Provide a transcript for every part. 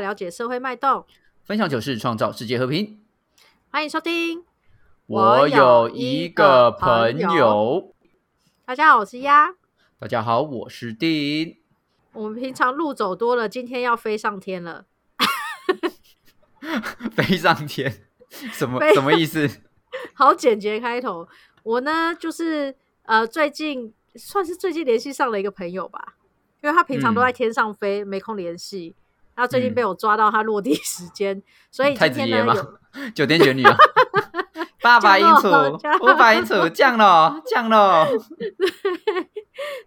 了解社会脉动，分享糗事，创造世界和平。欢迎收听。我有一个朋友，大家好，我是鸭。大家好，我是丁。我们平常路走多了，今天要飞上天了。飞上天？什么什么意思？好简洁开头。我呢，就是呃，最近算是最近联系上了一个朋友吧，因为他平常都在天上飞，没空联系。然后最近被我抓到他落地时间，所以今天呢有酒店卷女啊，八百英尺，五百英尺，降了，降了。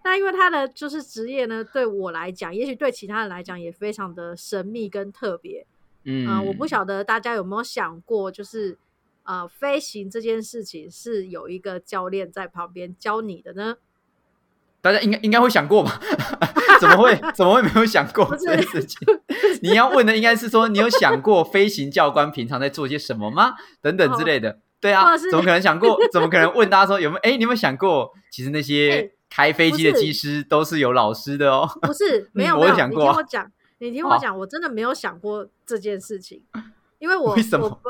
那因为他的就是职业呢，对我来讲，也许对其他人来讲也非常的神秘跟特别。嗯，我不晓得大家有没有想过，就是呃，飞行这件事情是有一个教练在旁边教你的呢？大家应该应该会想过吧？怎么会 怎么会没有想过这件事情？你要问的应该是说，你有想过飞行教官平常在做些什么吗？等等之类的。对啊，怎么可能想过？怎么可能问大家说有没有？哎，你有没有想过？其实那些开飞机的机师都是有老师的哦。不是，没有，我有想过。你听我讲，你听我讲，我真的没有想过这件事情，因为我我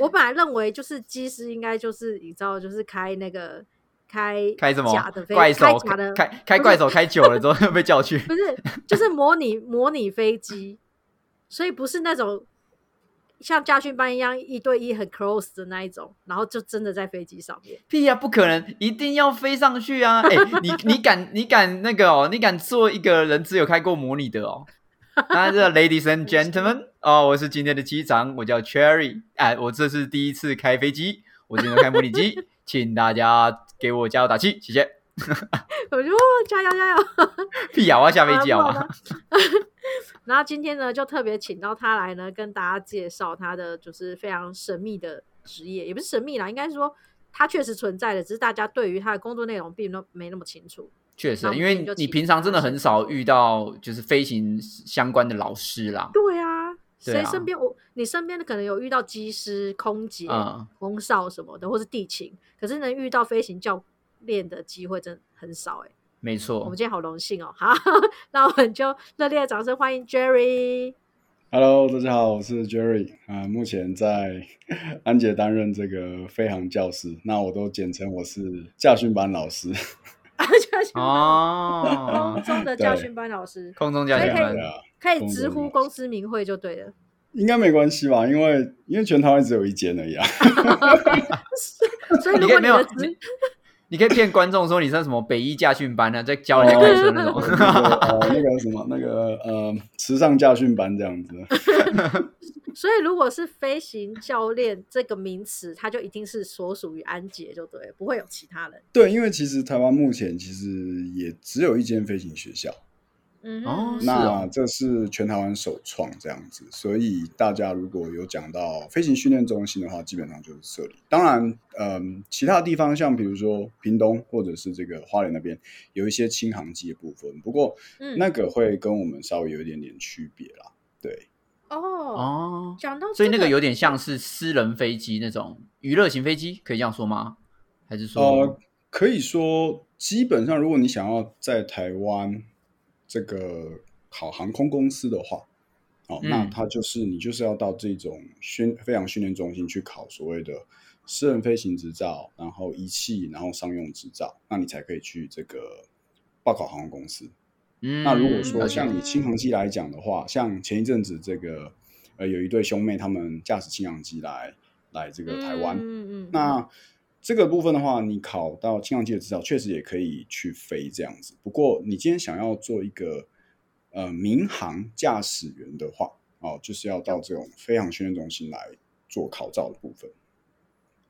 我本来认为就是机师应该就是你知道，就是开那个。开开什么假的飞怪手？的开开怪手开久了之后被叫去？不是，就是模拟模拟飞机，所以不是那种像家训班一样一对一很 close 的那一种，然后就真的在飞机上面。屁呀，不可能，一定要飞上去啊！哎，你你敢你敢那个哦？你敢做一个人只有开过模拟的哦？啊，这 ladies and gentlemen，哦，我是今天的机长，我叫 Cherry，哎，我这是第一次开飞机，我今天开模拟机，请大家。给我加油打气，谢谢。我就加油加油！屁呀，我要下飞机好吗？然后 今天呢，就特别请到他来呢，跟大家介绍他的就是非常神秘的职业，也不是神秘啦，应该是说他确实存在的，只是大家对于他的工作内容并都没那么清楚。确实，因为你平常真的很少遇到就是飞行相关的老师啦。对啊。谁身边我你身边的可能有遇到机师、空姐、空少什么的，或是地勤，可是能遇到飞行教练的机会真很少哎。没错，我们今天好荣幸哦。好，那我们就热烈的掌声欢迎 Jerry。Hello，大家好，我是 Jerry 啊，目前在 安捷担任这个飞行教师，那我都简称我是驾训班老师。啊驾训哦，空中的驾训班老师，空中驾训班可以直呼公司名讳就对了。应该没关系吧？因为因为全台湾只有一间而已啊。所以如果没有，你可以骗观众说你是什么北医驾训班呢，在教人家开车那种。哦，那个什么，那个呃，时尚驾训班这样子。所以，如果是飞行教练这个名词，它就一定是所属于安捷，就对，不会有其他人。对，因为其实台湾目前其实也只有一间飞行学校。嗯哦，那这是全台湾首创这样子，所以大家如果有讲到飞行训练中心的话，基本上就是这里。当然，嗯，其他地方像比如说屏东或者是这个花莲那边，有一些轻航机的部分，不过那个会跟我们稍微有一点点区别啦。对。哦哦，讲到所以那个有点像是私人飞机那种娱乐型飞机，可以这样说吗？还是说？呃，可以说，基本上如果你想要在台湾这个考航空公司的话，哦，那它就是你就是要到这种训飞行训练中心去考所谓的私人飞行执照，然后仪器，然后商用执照，那你才可以去这个报考航空公司。那如果说像以轻航机来讲的话，像前一阵子这个呃有一对兄妹，他们驾驶轻航机来来这个台湾，嗯嗯，那这个部分的话，你考到轻航机的执照，确实也可以去飞这样子。不过你今天想要做一个呃民航驾驶员的话，哦，就是要到这种飞航训练中心来做考照的部分。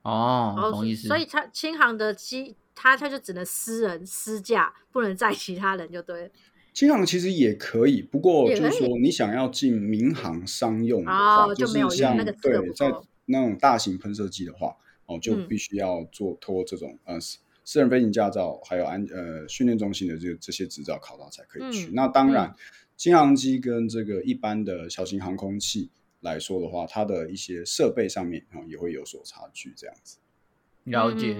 哦，同意思。所以它轻航的机，它它就只能私人私驾，不能载其他人，就对。轻航其实也可以，不过就是说，你想要进民航商用的话，就是像对在那种大型喷射机的话，哦，就必须要做托这种呃私人飞行驾照，还有安呃训练中心的这这些执照考到才可以去。那当然，轻航机跟这个一般的小型航空器来说的话，它的一些设备上面啊也会有所差距，这样子。了解，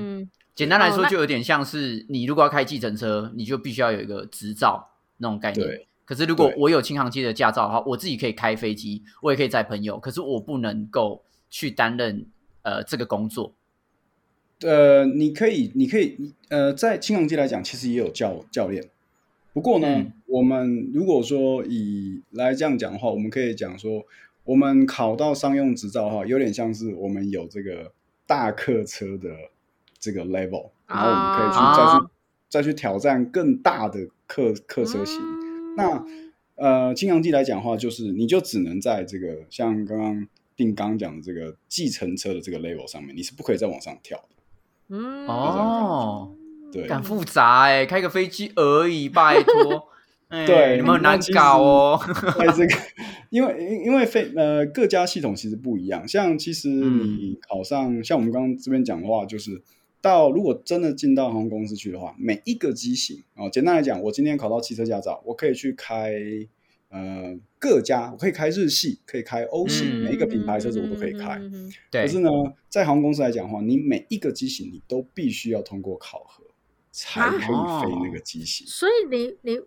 简单来说，就有点像是你如果要开计程车，你就必须要有一个执照。那种概念，可是如果我有轻航机的驾照的话，我自己可以开飞机，我也可以载朋友，可是我不能够去担任呃这个工作。呃，你可以，你可以，呃，在轻航机来讲，其实也有教教练。不过呢，我们如果说以来这样讲的话，我们可以讲说，我们考到商用执照的话，有点像是我们有这个大客车的这个 level，然后我们可以去再去再去挑战更大的客客车型。那呃，轻航机来讲的话，就是你就只能在这个像刚刚定刚讲的这个计程车的这个 level 上面，你是不可以再往上跳的。嗯哦。对，很复杂哎，开个飞机而已，拜托。对，有没有难搞哦？在这个，因为因为飞呃各家系统其实不一样。像其实你考上，像我们刚刚这边讲的话，就是到如果真的进到航空公司去的话，每一个机型哦，简单来讲，我今天考到汽车驾照，我可以去开呃各家，我可以开日系，可以开欧系，每一个品牌车子我都可以开。对。可是呢，在航空公司来讲的话，你每一个机型你都必须要通过考核。才可以飞那个机型，所以你你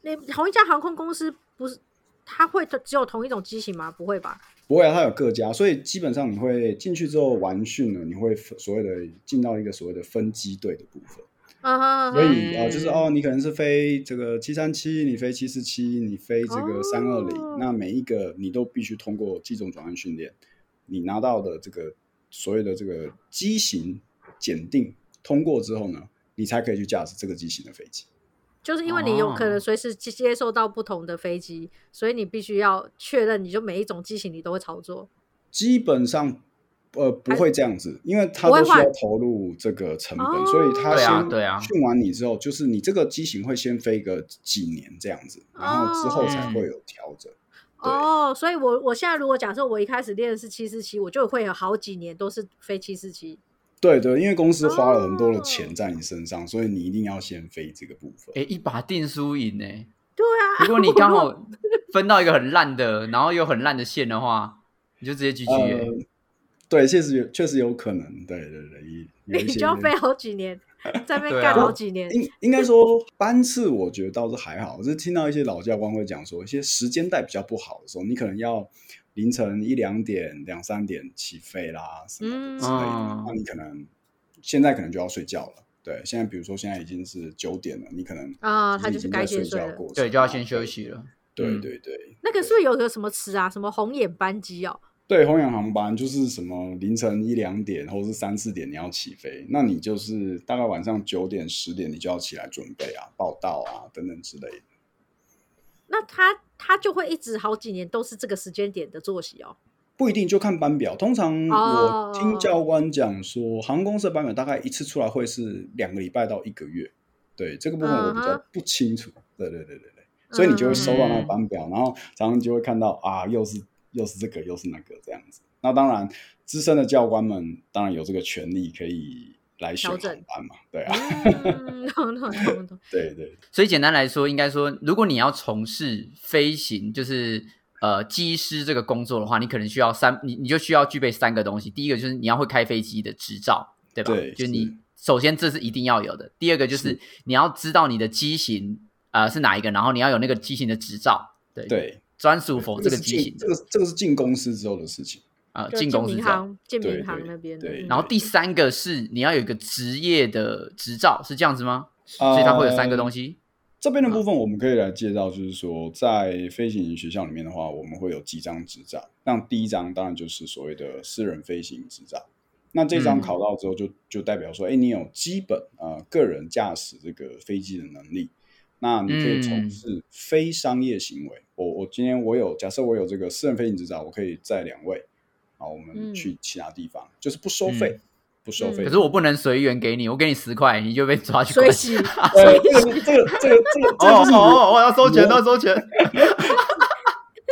你同一家航空公司不是，它会只有同一种机型吗？不会吧？不会啊，它有各家，所以基本上你会进去之后完训了，你会所谓的进到一个所谓的分机队的部分。啊所以啊，就是哦，你可能是飞这个七三七，你飞七四七，你飞这个三二零，那每一个你都必须通过机种转换训练，你拿到的这个所谓的这个机型检定通过之后呢？你才可以去驾驶这个机型的飞机，就是因为你有可能随时接受到不同的飞机，所以你必须要确认，你就每一种机型你都会操作。基本上，呃，不会这样子，因为他都需要投入这个成本，所以他先对啊训完你之后，就是你这个机型会先飞个几年这样子，然后之后才会有调整。哦，所以我我现在如果假设我一开始练的是七四七，我就会有好几年都是飞七四七。对对，因为公司花了很多的钱在你身上，所以你一定要先飞这个部分。哎，一把定输赢呢？对啊，如果你刚好分到一个很烂的，然后又很烂的线的话，你就直接 GG。对，确实有，确实有可能。对对对，你就要飞好几年，在那边干好几年。应应该说班次，我觉得倒是还好。我是听到一些老教官会讲说，一些时间带比较不好的时候，你可能要。凌晨一两点、两三点起飞啦，什么之类的，那你可能现在可能就要睡觉了。对，现在比如说现在已经是九点了，你可能啊，他就是该睡觉过，对，就要先休息了。对对对，那个是不是有个什么词啊？什么红眼班机哦？对，红眼航班就是什么凌晨一两点或者是三四点你要起飞，那你就是大概晚上九点十点你就要起来准备啊、报到啊等等之类的。那他他就会一直好几年都是这个时间点的作息哦？不一定，就看班表。通常我听教官讲说，航空公司的班表大概一次出来会是两个礼拜到一个月。对这个部分我比较不清楚。对对对对对，所以你就会收到那个班表，然后常常就会看到啊，又是又是这个又是那个这样子。那当然，资深的教官们当然有这个权利可以。来选班嘛，对啊，对对。所以简单来说，应该说，如果你要从事飞行，就是呃机师这个工作的话，你可能需要三，你你就需要具备三个东西。第一个就是你要会开飞机的执照，对吧？对，就你首先这是一定要有的。第二个就是你要知道你的机型呃是哪一个，然后你要有那个机型的执照，对对，专属否这个机型。这个这个是进公司之后的事情。啊，进公司行，进民航那边。对，然后第三个是你要有一个职业的执照，是这样子吗？所以它会有三个东西。这边的部分我们可以来介绍，就是说在飞行学校里面的话，我们会有几张执照。那第一张当然就是所谓的私人飞行执照。那这张考到之后，就就代表说，哎，你有基本啊个人驾驶这个飞机的能力。那你可以从事非商业行为。我我今天我有假设我有这个私人飞行执照，我可以载两位。啊，我们去其他地方，就是不收费，不收费。可是我不能随缘给你，我给你十块，你就被抓去关。随这个这个这个这个，哦哦，我要收钱，要收钱。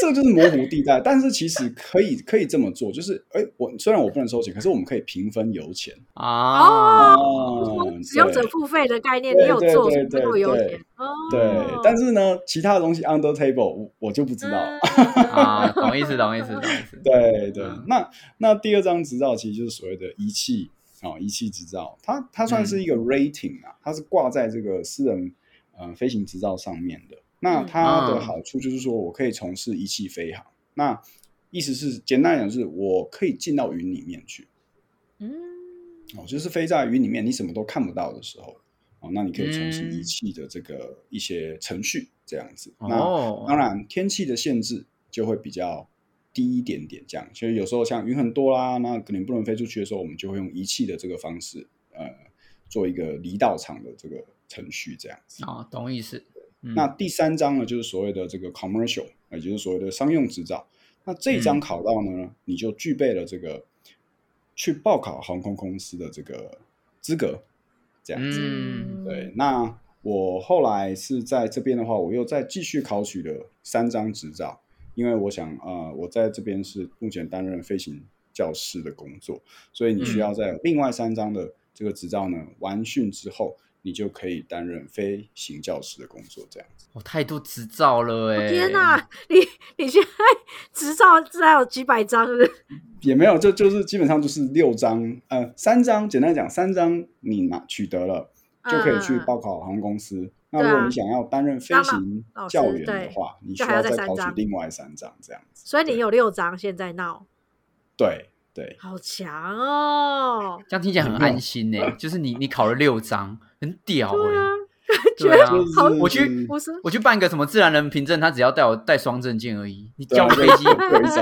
这个就是模糊地带，但是其实可以可以这么做，就是哎，我虽然我不能收钱，可是我们可以平分油钱啊。哦，使用者付费的概念，你有做，对对对油钱。哦，对，但是呢，其他的东西 under table，我我就不知道。啊，懂意思，懂意思，懂意思。对对，那那第二张执照其实就是所谓的仪器啊，仪器执照，它它算是一个 rating 啊，它是挂在这个私人呃飞行执照上面的。那它的好处就是说我可以从事仪器飞行。那意思是简单讲，是我可以进到云里面去。嗯，哦，就是飞在云里面，你什么都看不到的时候，哦，那你可以从事仪器的这个一些程序这样子。那当然，天气的限制就会比较低一点点，这样。所以有时候像云很多啦，那可能不能飞出去的时候，我们就会用仪器的这个方式，呃，做一个离道场的这个程序这样子。哦，懂意思。那第三章呢，就是所谓的这个 commercial，也就是所谓的商用执照。那这一章考到呢，你就具备了这个。去报考航空公司的这个资格，这样子。对，那我后来是在这边的话，我又再继续考取了三张执照，因为我想，呃，我在这边是目前担任飞行教师的工作，所以你需要在另外三张的这个执照呢完训之后。你就可以担任飞行教师的工作，这样子。哦，太多执照了哎！天哪，你你现在 执照至少有几百张了？也没有，就就是基本上就是六张，呃，三张。简单讲，三张你拿取得了，就可以去报考航空公司。那如果你想要担任飞行教员的话，你需要再考取另外三张，这样子。所以你有六张，现在闹。对。对，好强哦！这样听起来很安心呢。就是你，你考了六张，很屌哎。对啊，我去，我去办一个什么自然人凭证，他只要带我带双证件而已。你教飞机，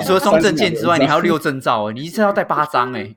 除了双证件之外，你还要六证照哎，你一次要带八张 哎。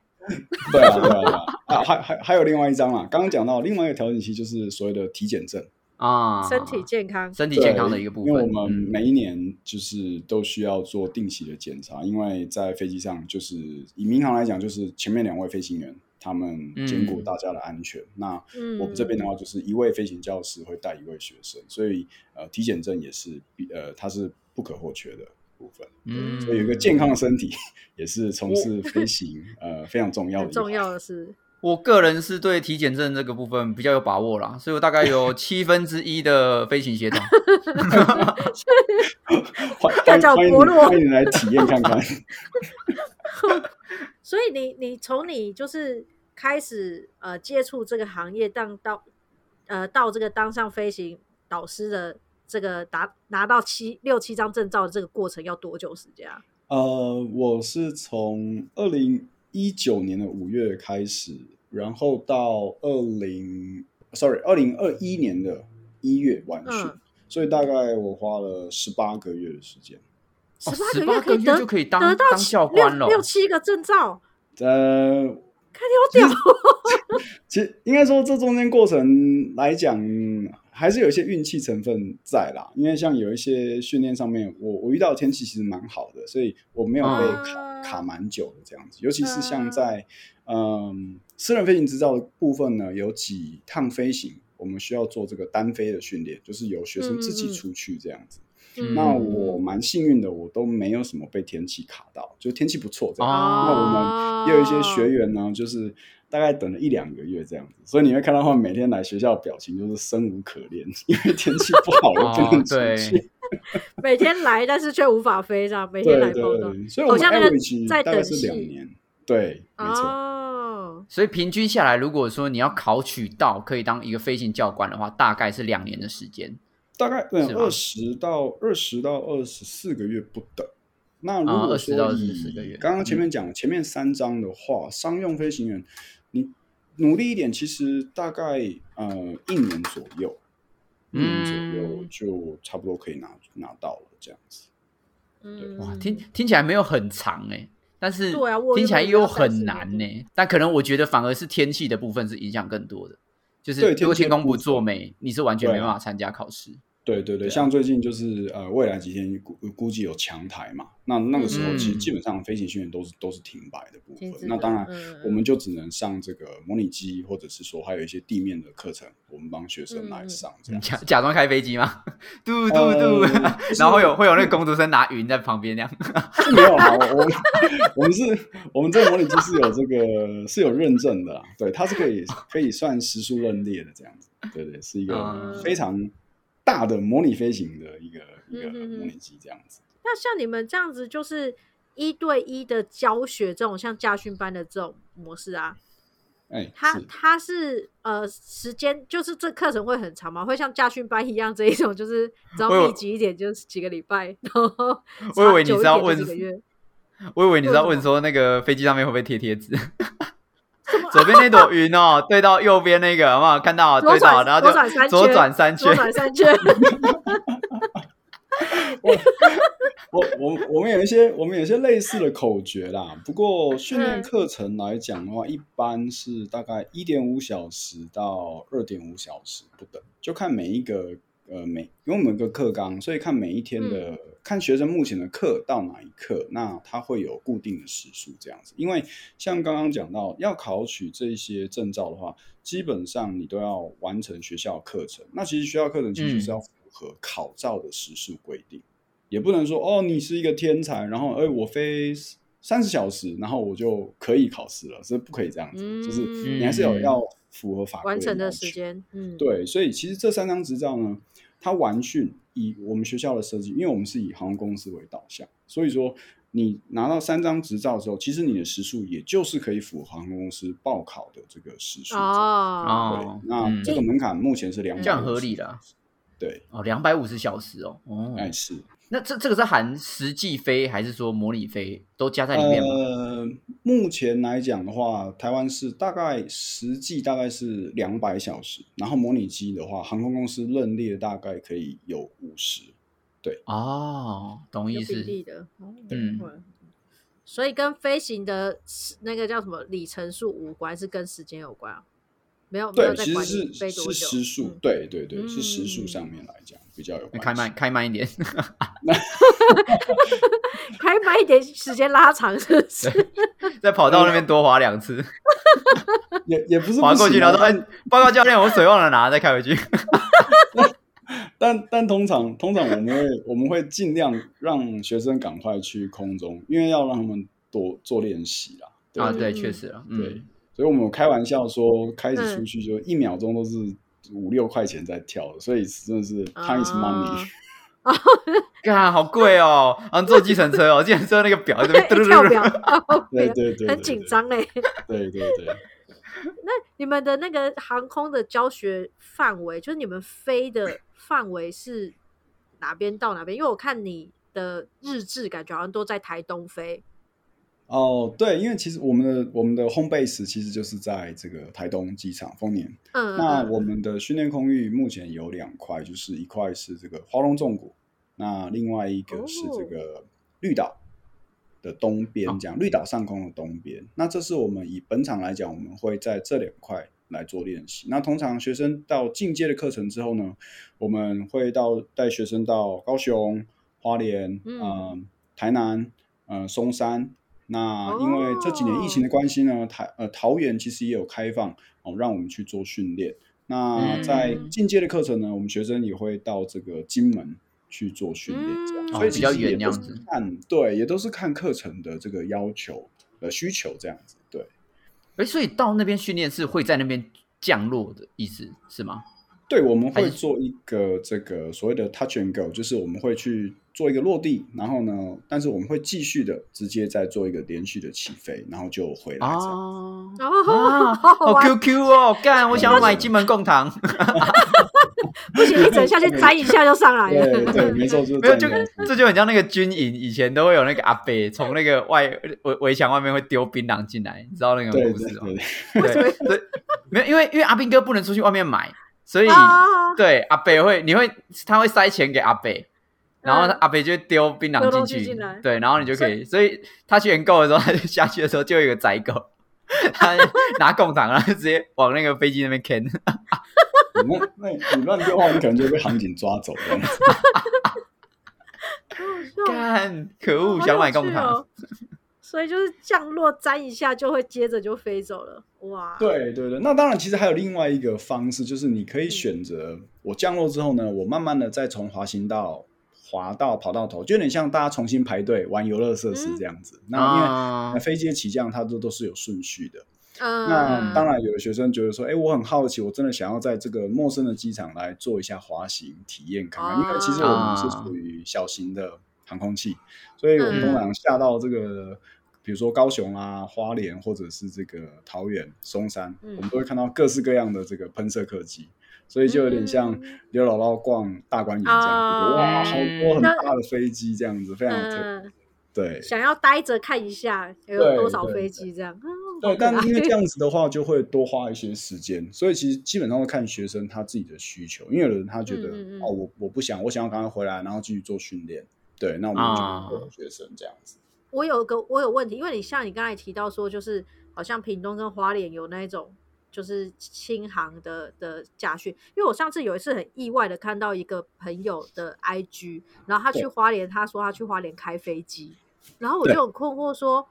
对啊，对啊，啊，还还还有另外一张啦。刚刚讲到另外一个调整期，就是所谓的体检证。啊，身体健康，身体健康的一个部分。因为我们每一年就是都需要做定期的检查，因为在飞机上，就是以民航来讲，就是前面两位飞行员他们兼顾大家的安全。那我们这边的话，就是一位飞行教师会带一位学生，所以呃，体检证也是呃，它是不可或缺的部分。嗯，所以有一个健康的身体 也是从事飞行呃非常重要的。重要的是。我个人是对体检证这个部分比较有把握啦，所以我大概有 七分之一的飞行协同。欢迎欢迎来体验看看。所以你你从你就是开始呃接触这个行业，当到呃到这个当上飞行导师的这个达拿到七六七张证照的这个过程要多久时间啊？呃，我是从二零。一九年的五月开始，然后到二零，sorry，二零二一年的一月完训，所以大概我花了十八个月的时间。十八个月就可以当得到教官了，六七个证照。呃，看你好屌。其实应该说，这中间过程来讲。还是有一些运气成分在啦，因为像有一些训练上面，我我遇到的天气其实蛮好的，所以我没有被卡卡蛮久的这样子。尤其是像在嗯私人飞行执照的部分呢，有几趟飞行，我们需要做这个单飞的训练，就是由学生自己出去这样子。那我蛮幸运的，我都没有什么被天气卡到，就天气不错这样。那我们也有一些学员呢，就是。大概等了一两个月这样子，所以你会看到他们每天来学校表情就是生无可恋，因为天气不好了不能出去。每天来，但是却无法飞，这样每天来报道。所以我们那个大概是两年，对，没错。所以平均下来，如果说你要考取到可以当一个飞行教官的话，大概是两年的时间。大概对二十到二十到二十四个月不等。那如果说以刚刚前面讲前面三章的话，商用飞行员。你努力一点，其实大概呃一年左右，一年左右就差不多可以拿拿到了这样子。嗯，哇，听听起来没有很长哎，但是对啊，听起来又很难呢。但可能我觉得反而是天气的部分是影响更多的，就是如果天空不作美，你是完全没办法参加考试。对对对，像最近就是呃，未来几天估估计有强台嘛，那那个时候其实基本上飞行训练都是都是停摆的部分。那当然，我们就只能上这个模拟机，或者是说还有一些地面的课程，我们帮学生来上。这样假假装开飞机吗？嘟嘟嘟，然后会有会有那个工读生拿云在旁边那样。没有啊，我 我们是我们这个模拟机是有这个是有认证的，对，它是可以可以算时速认列的这样子。对对，是一个非常。大的模拟飞行的一个一个模拟机这样子。那像你们这样子，就是一对一的教学这种像驾训班的这种模式啊？哎，他他是呃时间就是这课程会很长吗？会像驾训班一样这一种，就是只要密集一点，就是几个礼拜，然后我以为你是要问几个月。我以为你是要问说那个飞机上面会不会贴贴纸？左边那朵云哦，对到右边那个，好不好？看到对到，然后就左转三圈，左转三圈。我我我我们有一些我们有一些类似的口诀啦，不过训练课程来讲的话，一般是大概一点五小时到二点五小时不等，就看每一个呃每因为我们有个课纲，所以看每一天的看学生目前的课到哪一课，那他会有固定的时数这样子。因为像刚刚讲到要考取这些证照的话，基本上你都要完成学校课程。那其实学校课程其实是要。符合考照的时数规定，也不能说哦，你是一个天才，然后哎，我飞三十小时，然后我就可以考试了，是不可以这样子，就是你还是有要符合法规完成的时间。嗯，对，所以其实这三张执照呢，它完训以我们学校的设计，因为我们是以航空公司为导向，所以说你拿到三张执照之后，其实你的时数也就是可以符合航空公司报考的这个时数。哦，对，那这个门槛目前是两，这样合理的。对哦，两百五十小时哦，哦，哎是，那这这个是含实际飞还是说模拟飞都加在里面吗？呃，目前来讲的话，台湾是大概实际大概是两百小时，然后模拟机的话，航空公司认列大概可以有五十，对，哦，懂意思，比例的，嗯，所以跟飞行的那个叫什么里程数无关，是跟时间有关啊。没有，对，其实是是时数，对对对，是时数上面来讲比较有。开慢开慢一点，开慢一点，时间拉长是不是？在跑道那边多滑两次，也也不是滑过去，然后说：“哎，报告教练，我水忘了拿，再开回去。”但但通常通常我们会我们会尽量让学生赶快去空中，因为要让他们多做练习啦。啊，对，确实啊，对。所以，我们开玩笑说，开始出去就一秒钟都是五六块钱在跳，所以真的是 time is money。啊，好贵哦！啊，坐计程车哦，计程车那个表对 跳表，对对对，很紧张哎。对对对。那你们的那个航空的教学范围，就是你们飞的范围是哪边到哪边？因为我看你的日志，感觉好像都在台东飞。哦，对，因为其实我们的我们的 home base 其实就是在这个台东机场丰年。嗯，那我们的训练空域目前有两块，就是一块是这个华龙纵谷，那另外一个是这个绿岛的东边，这样绿岛上空的东边。那这是我们以本场来讲，我们会在这两块来做练习。那通常学生到进阶的课程之后呢，我们会到带学生到高雄、花莲、嗯、台南、嗯、松山。那因为这几年疫情的关系呢，台呃桃园其实也有开放哦，让我们去做训练。那在进阶的课程呢，我们学生也会到这个金门去做训练，这样，所以比较远这样子。看，对，也都是看课程的这个要求呃需求这样子。对，哎，所以到那边训练是会在那边降落的意思是吗？对，我们会做一个这个所谓的 touch and go，就是我们会去。做一个落地，然后呢？但是我们会继续的，直接再做一个连续的起飞，然后就回来。哦，好 Q Q 哦，干！我想要买金门贡糖。不行，一整下去摘一下就上来了。对，没错，没有就这就很像那个军营，以前都会有那个阿伯从那个外围围墙外面会丢槟榔进来，你知道那个故事吗？对对，没有，因为因为阿兵哥不能出去外面买，所以对阿北会，你会他会塞钱给阿北。然后阿北就丢槟榔进去，对，然后你就可以，所以他去研购的时候，他就下去的时候就有一个仔狗，他拿贡糖，然后直接往那个飞机那边啃。那那你乱丢话，你可能就被航警抓走了。干，可恶，想买贡糖。所以就是降落沾一下，就会接着就飞走了。哇！对对对，那当然，其实还有另外一个方式，就是你可以选择，我降落之后呢，我慢慢的再从滑行道。滑到跑道头，就有点像大家重新排队玩游乐设施这样子。那因为飞机的起降，它都都是有顺序的。那当然，有的学生觉得说：“哎，我很好奇，我真的想要在这个陌生的机场来做一下滑行体验看看。”因为其实我们是属于小型的航空器，所以我们通常下到这个比如说高雄啊、花莲或者是这个桃园、松山，我们都会看到各式各样的这个喷射客机，所以就有点像刘姥姥逛大观园这样，哇，好多很大的飞机这样子，非常特。对，想要待着看一下有多少飞机这样。对，但因为这 样子的话，就会多花一些时间，所以其实基本上会看学生他自己的需求。因为有人他觉得哦，我我不想，我想要赶快回来，然后继续做训练。对，那我们就会学生这样子。我有个我有问题，因为你像你刚才提到说，就是好像屏东跟花莲有那一种就是轻航的的驾训。因为我上次有一次很意外的看到一个朋友的 IG，然后他去花莲，他说他去花莲开飞机。然后我就很困惑，说：“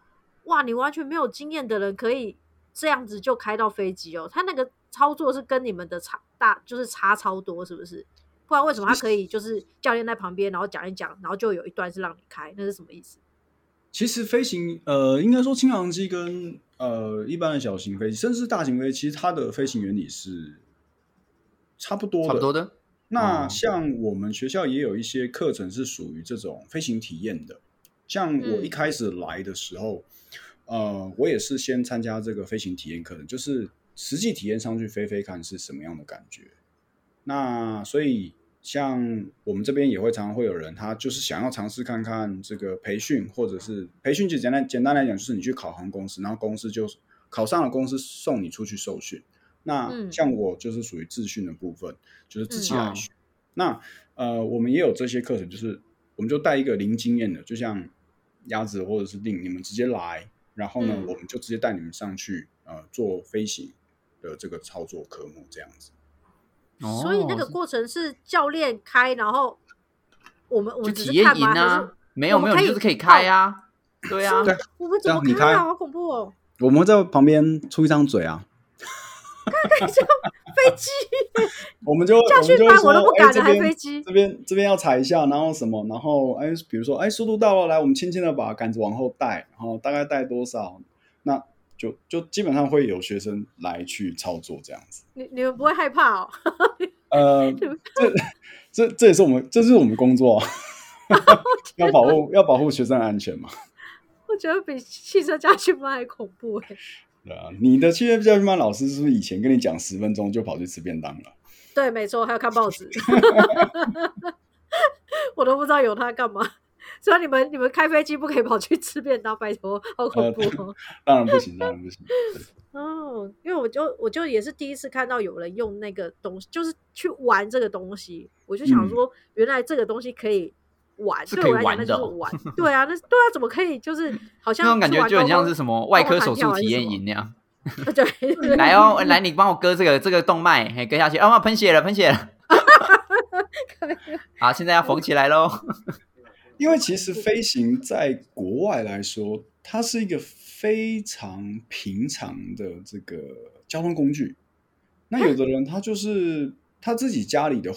哇，你完全没有经验的人可以这样子就开到飞机哦？他那个操作是跟你们的差大，就是差超多，是不是？不然为什么他可以就是教练在旁边，然后讲一讲，然后就有一段是让你开，那是什么意思？”其实飞行，呃，应该说轻航机跟呃一般的小型飞机，甚至是大型飞机，其实它的飞行原理是差不多差不多的。那像我们学校也有一些课程是属于这种飞行体验的。像我一开始来的时候，呃，我也是先参加这个飞行体验课程，就是实际体验上去飞飞看是什么样的感觉。那所以像我们这边也会常常会有人，他就是想要尝试看看这个培训，或者是培训就简单简单来讲，就是你去考航公司，然后公司就考上了，公司送你出去受训。那像我就是属于自训的部分，就是自己来学。那呃，我们也有这些课程，就是我们就带一个零经验的，就像。鸭子或者是令你们直接来，然后呢，我们就直接带你们上去，呃，做飞行的这个操作科目这样子。所以那个过程是教练开，然后我们我们体验营啊，没有没有，就是可以开啊，对啊，我们怎么开啊？好恐怖哦！我们在旁边出一张嘴啊。看看这飞机，我们就 驾训班我都不敢开飞机。这边这边要踩一下，然后什么，然后哎，比如说哎，速度到了，来，我们轻轻的把杆子往后带，然后大概带多少，那就就基本上会有学生来去操作这样子。你你们不会害怕哦？呃，这这这也是我们这是我们工作，要保护要保护学生安全嘛。我觉得比汽车驾训班还恐怖哎。对啊，你的汽车教训班老师是不是以前跟你讲十分钟就跑去吃便当了？对，没错，还要看报纸，我都不知道有他干嘛。所以你们你们开飞机不可以跑去吃便当，拜托，好恐怖哦！当然不行，当然不行。哦，因为我就我就也是第一次看到有人用那个东西，就是去玩这个东西，我就想说，原来这个东西可以。玩对我来讲那就是玩，对啊，那对啊，怎么可以就是好像那种感觉就很像是什么外科手术体验营那样。对，来哦，来你帮我割这个这个动脉，嘿，割下去，啊，喷血了，喷血了。好，现在要缝起来喽。因为其实飞行在国外来说，它是一个非常平常的这个交通工具。那有的人他就是他自己家里的。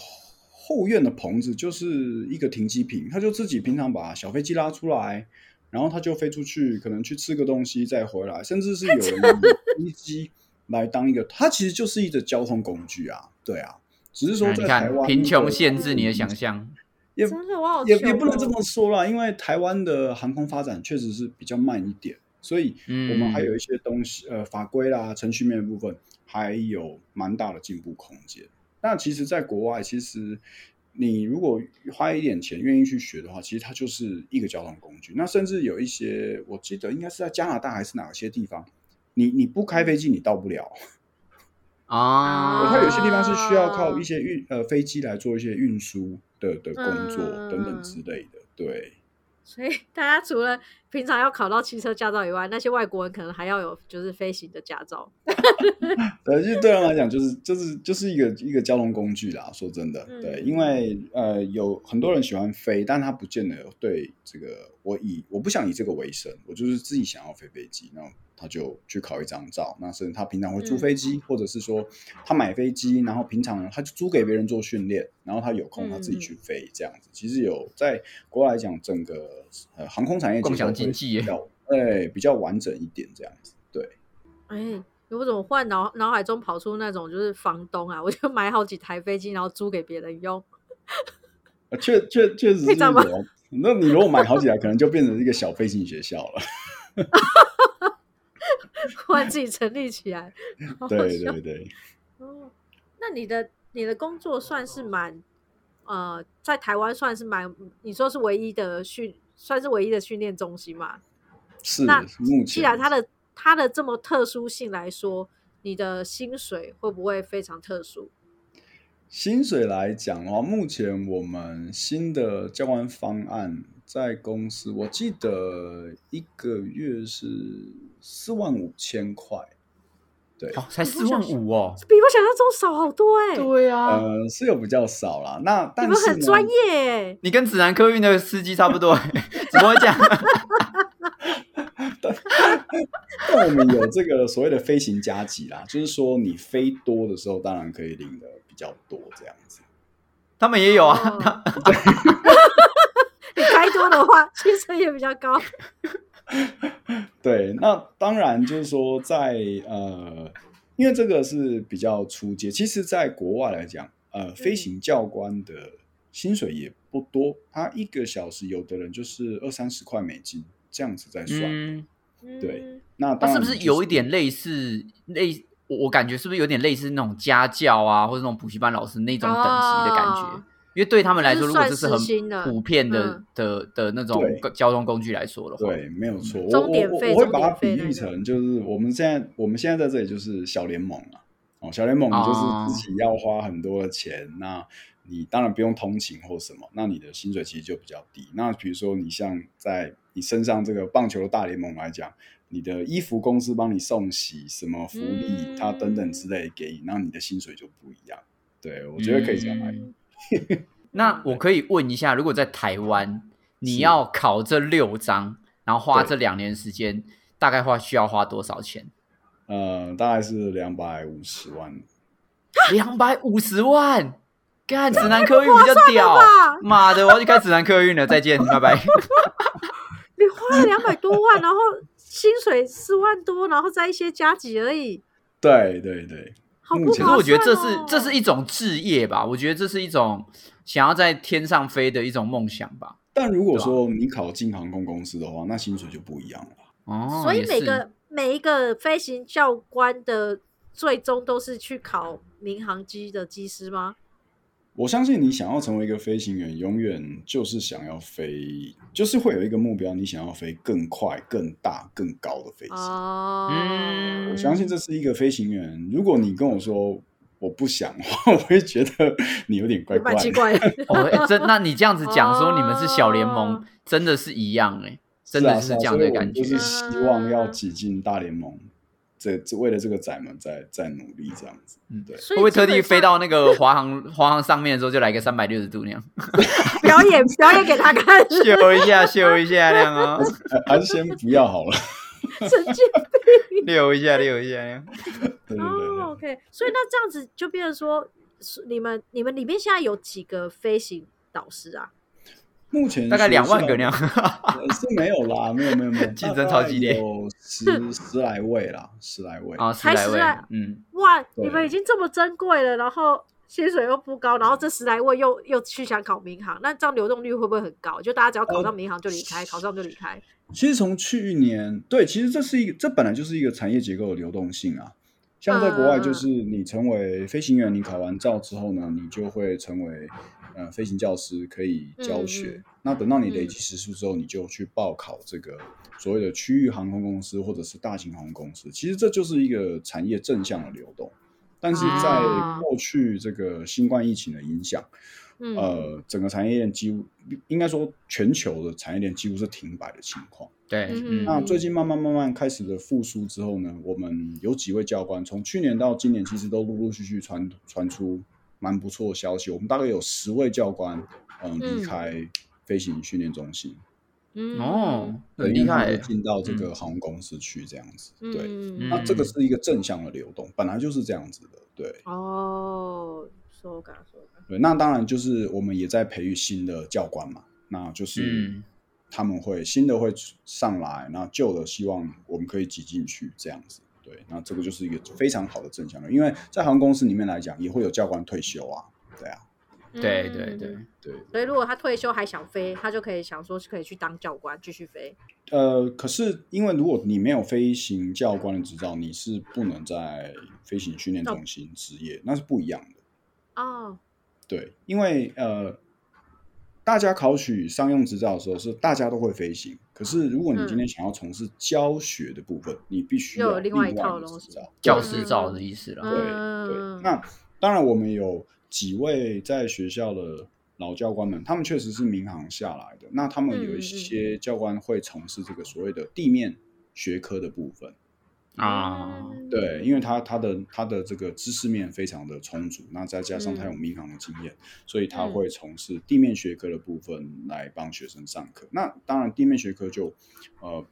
后院的棚子就是一个停机坪，他就自己平常把小飞机拉出来，然后他就飞出去，可能去吃个东西再回来，甚至是有人 以飞机来当一个，它其实就是一个交通工具啊，对啊，只是说在台湾贫穷限制你的想象，也也也不能这么说啦，因为台湾的航空发展确实是比较慢一点，所以我们还有一些东西，呃，法规啦、程序面的部分还有蛮大的进步空间。那其实，在国外，其实你如果花一点钱，愿意去学的话，其实它就是一个交通工具。那甚至有一些，我记得应该是在加拿大还是哪些地方，你你不开飞机，你到不了啊。它有些地方是需要靠一些运呃飞机来做一些运输的的工作等等之类的，对。所以大家除了平常要考到汽车驾照以外，那些外国人可能还要有就是飞行的驾照。对，就对人来讲，就是就是就是一个一个交通工具啦。说真的，对，因为呃有很多人喜欢飞，但他不见得对这个我以我不想以这个为生，我就是自己想要飞飞机，然后他就去考一张照。那甚至他平常会租飞机，或者是说他买飞机，然后平常他就租给别人做训练，然后他有空他自己去飞这样子。其实有在国外来讲，整个呃航空产业共享经济比较哎比较完整一点这样子。对，哎。我怎么换脑脑海中跑出那种就是房东啊？我就买好几台飞机，然后租给别人用。确确确实是有。那你如果买好几台，可能就变成一个小飞行学校了。忽然自己成立起来，对对对。哦，那你的你的工作算是蛮呃，在台湾算是蛮，你说是唯一的训，算是唯一的训练中心嘛？是。那目既然它的它的这么特殊性来说，你的薪水会不会非常特殊？薪水来讲的话，目前我们新的教官方案在公司，我记得一个月是四万五千块，对，才四万五哦，比我想象中少好多哎。对啊，呃，是有比较少啦。那你们很专业，你跟指南客运的司机差不多，怎么讲？但我们有这个所谓的飞行加急啦，就是说你飞多的时候，当然可以领的比较多，这样子。他们也有啊，你开多的话，薪水也比较高。对，那当然就是说，在呃，因为这个是比较初阶，其实在国外来讲，呃，飞行教官的薪水也不多，他一个小时有的人就是二三十块美金这样子在算。嗯对，那它是不是有一点类似类？我感觉是不是有点类似那种家教啊，或者那种补习班老师那种等级的感觉？因为对他们来说，如果这是很普遍的的的那种交通工具来说的话，对，没有错。我我我会把它比喻成，就是我们现在我们现在在这里就是小联盟啊。哦，小联盟就是自己要花很多的钱，那你当然不用通勤或什么，那你的薪水其实就比较低。那比如说你像在你身上这个棒球大联盟来讲，你的衣服公司帮你送洗，什么福利，它等等之类给你，那你的薪水就不一样。对，我觉得可以这样来。那我可以问一下，如果在台湾，你要考这六张，然后花这两年时间，大概花需要花多少钱？呃，大概是两百五十万。两百五十万，干指南客运比较屌，妈的，我要去开指南客运了，再见，拜拜。你花了两百多万，然后薪水四万多，然后再一些加急而已。对对对，好不可是我觉得这是这是一种置业吧，我觉得这是一种想要在天上飞的一种梦想吧。但如果说你考进航空公司的话，那薪水就不一样了。哦，所以每个每一个飞行教官的最终都是去考民航机的机师吗？我相信你想要成为一个飞行员，永远就是想要飞，就是会有一个目标，你想要飞更快、更大、更高的飞机。哦，我相信这是一个飞行员。如果你跟我说我不想的话，我会觉得你有点怪怪。奇怪。哦，真？那你这样子讲说你们是小联盟，真的是一样哎，真的是这样的感觉。就是希望要挤进大联盟。这为了这个仔们在在努力这样子，嗯，对，会不会特地飞到那个华航华航上面的时候就来个三百六十度那样 表演表演给他看，秀一下秀一下那样啊？还是先不要好了，神经病，溜一下溜一下那样。哦，OK，所以那这样子就变成说，你们你们里面现在有几个飞行导师啊？目前大概两万个那样，是没有啦，没有没有没有，竞争超激烈，有十十来位啦，十来位啊，十来位，嗯，哇，你们已经这么珍贵了，然后薪水又不高，然后这十来位又又去想考民航，那这样流动率会不会很高？就大家只要考上民航就离开，考上就离开。其实从去年，对，其实这是一个，这本来就是一个产业结构的流动性啊。像在国外，就是你成为飞行员，你考完照之后呢，你就会成为。呃，飞行教师可以教学。那等到你累积时数之后，你就去报考这个所谓的区域航空公司或者是大型航空公司。其实这就是一个产业正向的流动。但是在过去这个新冠疫情的影响，呃，整个产业链几乎应该说全球的产业链几乎是停摆的情况。对，那最近慢慢慢慢开始的复苏之后呢，我们有几位教官从去年到今年，其实都陆陆续续传传出。蛮不错的消息，我们大概有十位教官，嗯，离开飞行训练中心，嗯。哦，很厉害，进到这个航空公司去这样子，对，那这个是一个正向的流动，本来就是这样子的，对，哦，说对，那当然就是我们也在培育新的教官嘛，那就是他们会新的会上来，那旧的希望我们可以挤进去这样子。对，那这个就是一个非常好的正向的，因为在航空公司里面来讲，也会有教官退休啊，对啊。对对对对。所以如果他退休还想飞，他就可以想说是可以去当教官继续飞。呃，可是因为如果你没有飞行教官的执照，你是不能在飞行训练中心执业，那是不一样的。哦。对，因为呃。大家考取商用执照的时候，是大家都会飞行。可是，如果你今天想要从事教学的部分，你必须要另外一套东西，教师照的意思了。对对。那当然，我们有几位在学校的老教官们，他们确实是民航下来的。那他们有一些教官会从事这个所谓的地面学科的部分。啊，对，因为他他的他的这个知识面非常的充足，那再加上他有民航的经验，所以他会从事地面学科的部分来帮学生上课。那当然，地面学科就呃，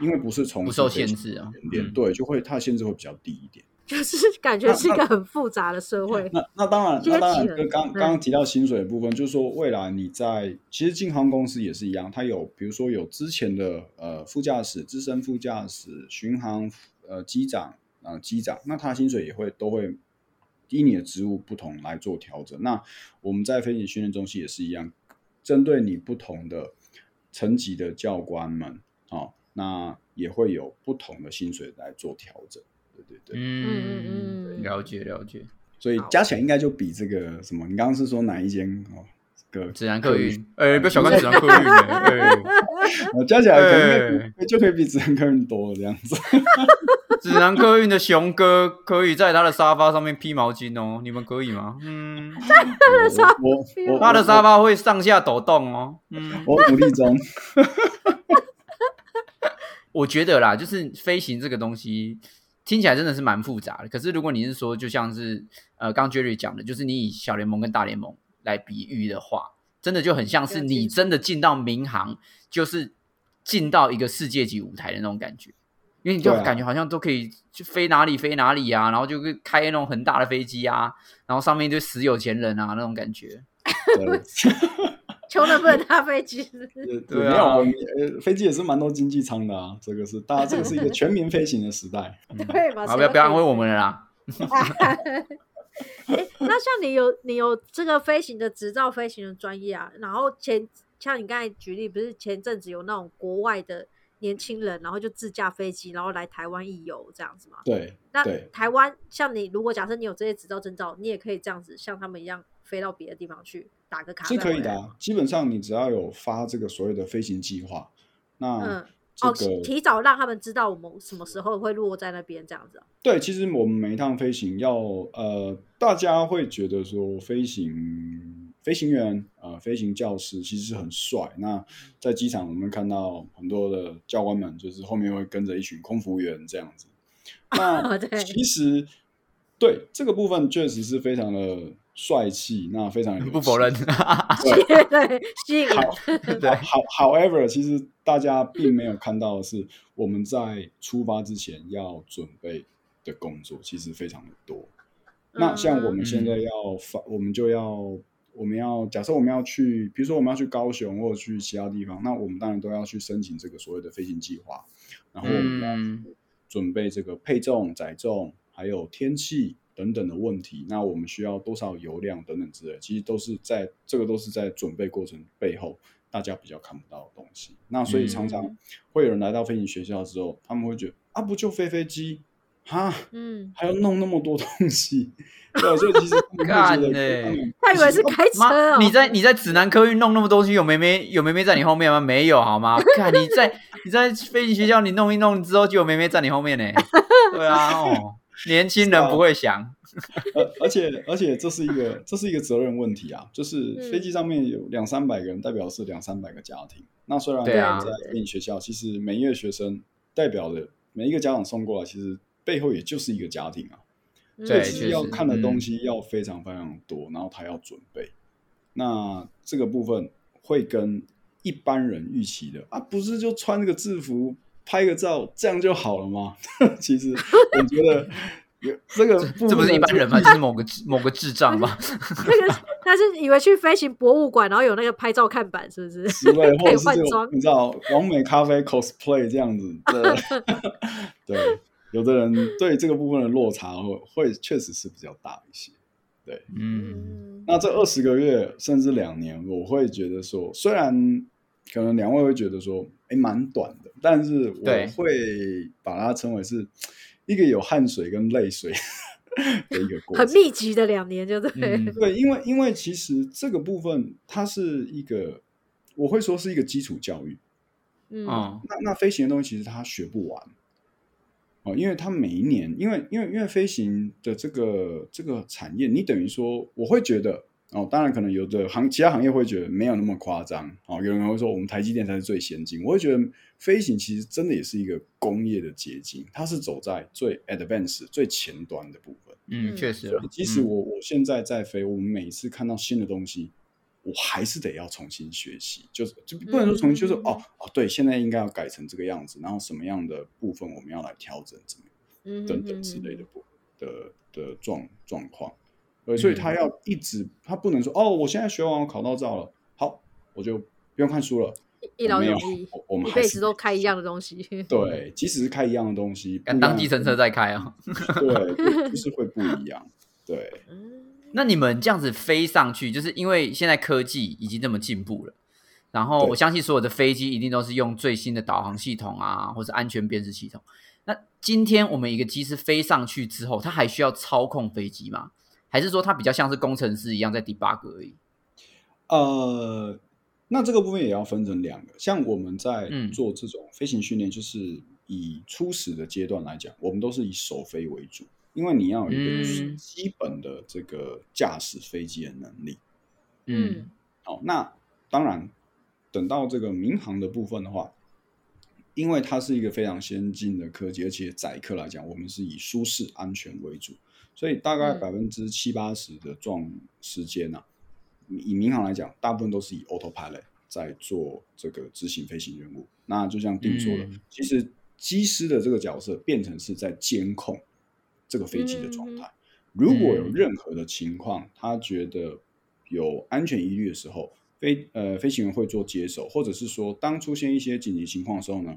因为不是从不受限制啊，对，就会它的限制会比较低一点。就是感觉是一个很复杂的社会。那那当然，那当然，跟刚刚刚提到薪水的部分，就是说未来你在其实进航公司也是一样，它有比如说有之前的呃副驾驶、资深副驾驶、巡航。呃，机长啊，机长，那他薪水也会都会依你的职务不同来做调整。那我们在飞行训练中心也是一样，针对你不同的层级的教官们，哦，那也会有不同的薪水来做调整。对对对，嗯嗯嗯，了解了解。所以加起来应该就比这个什么？你刚刚是说哪一间哦？个指南客运，哎，不要小看指南客运 哎，我加起来可能就可以比指南客运多这样子。指南客运的熊哥可以在他的沙发上面披毛巾哦，你们可以吗？嗯，在他的沙发，他的沙发会上下抖动哦。嗯，我努力中。我觉得啦，就是飞行这个东西听起来真的是蛮复杂的。可是如果你是说，就像是呃，刚 Jerry 讲的，就是你以小联盟跟大联盟来比喻的话，真的就很像是你真的进到民航，就是进到一个世界级舞台的那种感觉。因为你就感觉好像都可以去飞哪里飞哪里啊，然后就开那种很大的飞机啊，然后上面就死有钱人啊那种感觉。穷的不能搭飞机。对啊，呃，飞机也是蛮多经济舱的啊。这个是大家这个是一个全民飞行的时代。对吧？不要不要安慰我们了啦。那像你有你有这个飞行的执照、飞行的专业啊，然后前像你刚才举例，不是前阵子有那种国外的。年轻人，然后就自驾飞机，然后来台湾一游这样子嘛。对，那台湾像你，如果假设你有这些执照证照，你也可以这样子，像他们一样飞到别的地方去打个卡。是可以的啊，基本上你只要有发这个所谓的飞行计划，那嗯，哦，提早让他们知道我们什么时候会落在那边这样子。对，其实我们每一趟飞行要呃，大家会觉得说飞行。飞行员呃，飞行教师其实很帅。那在机场，我们看到很多的教官们，就是后面会跟着一群空服员这样子。那其实对这个部分确实是非常的帅气，那非常不否认。对 对，吸引。对，好，However，其实大家并没有看到的是，我们在出发之前要准备的工作其实非常的多。那像我们现在要发，我们就要。我们要假设我们要去，比如说我们要去高雄或者去其他地方，那我们当然都要去申请这个所谓的飞行计划，然后我们要准备这个配重、载重，还有天气等等的问题。那我们需要多少油量等等之类，其实都是在这个都是在准备过程背后大家比较看不到的东西。那所以常常会有人来到飞行学校之后，他们会觉得啊，不就飞飞机？哈，嗯，还要弄那么多东西，对，所以其实干呢，他以为是开车。你在你在指南科运弄那么多东西，有妹妹有妹妹在你后面吗？没有，好吗？看你在你在飞行学校，你弄一弄之后，就有妹妹在你后面呢。对啊，哦，年轻人不会想，而 而且而且这是一个这是一个责任问题啊，就是飞机上面有两三百个人，代表是两三百个家庭。那虽然在飞行学校，其实每一个学生代表的每一个家长送过来，其实。背后也就是一个家庭啊，所以要看的东西要非常非常多，然后他要准备。那这个部分会跟一般人预期的啊，不是就穿那个制服拍个照这样就好了吗？其实我觉得有 这个，这不是一般人吗？这是某个某个智障吧？那个他是以为去飞行博物馆，然后有那个拍照看板，是不是？之类，或者是你知道，完美咖啡 cosplay 这样子的，对。有的人对这个部分的落差会会确实是比较大一些。对，嗯，那这二十个月甚至两年，我会觉得说，虽然可能两位会觉得说，哎，蛮短的，但是我会把它称为是一个有汗水跟泪水的一个过程，很密集的两年，就对，对，因为因为其实这个部分它是一个，我会说是一个基础教育，嗯，那那飞行的东西其实它学不完。哦，因为它每一年，因为因为因为飞行的这个这个产业，你等于说，我会觉得哦，当然可能有的行其他行业会觉得没有那么夸张哦，有人会说我们台积电才是最先进，我会觉得飞行其实真的也是一个工业的结晶，它是走在最 advanced 最前端的部分。嗯，确实，即使我我现在在飞，我们每次看到新的东西。我还是得要重新学习，就是就不能说重新，就是哦哦，对，现在应该要改成这个样子，然后什么样的部分我们要来调整，怎么等等之类的不的的状状况，呃，所以他要一直，他不能说哦，我现在学完我考到照了，好，我就不用看书了，一劳永逸，我们一辈子都开一样的东西，对，即使是开一样的东西，跟当计程车在开啊，对，就是会不一样，对。那你们这样子飞上去，就是因为现在科技已经这么进步了，然后我相信所有的飞机一定都是用最新的导航系统啊，或是安全辨识系统。那今天我们一个机师飞上去之后，他还需要操控飞机吗？还是说他比较像是工程师一样在 debug 而已？呃，那这个部分也要分成两个，像我们在做这种飞行训练，就是以初始的阶段来讲，我们都是以首飞为主。因为你要有一个基本的这个驾驶飞机的能力，嗯，好，那当然，等到这个民航的部分的话，因为它是一个非常先进的科技，而且载客来讲，我们是以舒适安全为主，所以大概百分之七八十的撞时间呢，以民航来讲，大部分都是以 autopilot 在做这个执行飞行任务。那就像定说的，其实机师的这个角色变成是在监控。这个飞机的状态，如果有任何的情况，他觉得有安全疑虑的时候，飞呃飞行员会做接手，或者是说，当出现一些紧急情况的时候呢，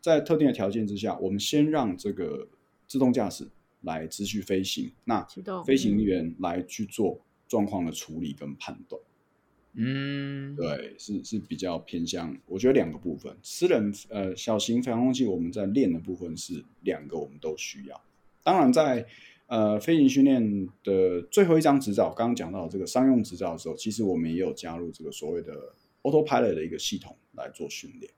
在特定的条件之下，我们先让这个自动驾驶来持续飞行，那飞行员来去做状况的处理跟判断。嗯，对，是是比较偏向，我觉得两个部分，私人呃小型飞行器我们在练的部分是两个，我们都需要。当然，在呃飞行训练的最后一张执照，刚刚讲到这个商用执照的时候，其实我们也有加入这个所谓的 autopilot 的一个系统来做训练。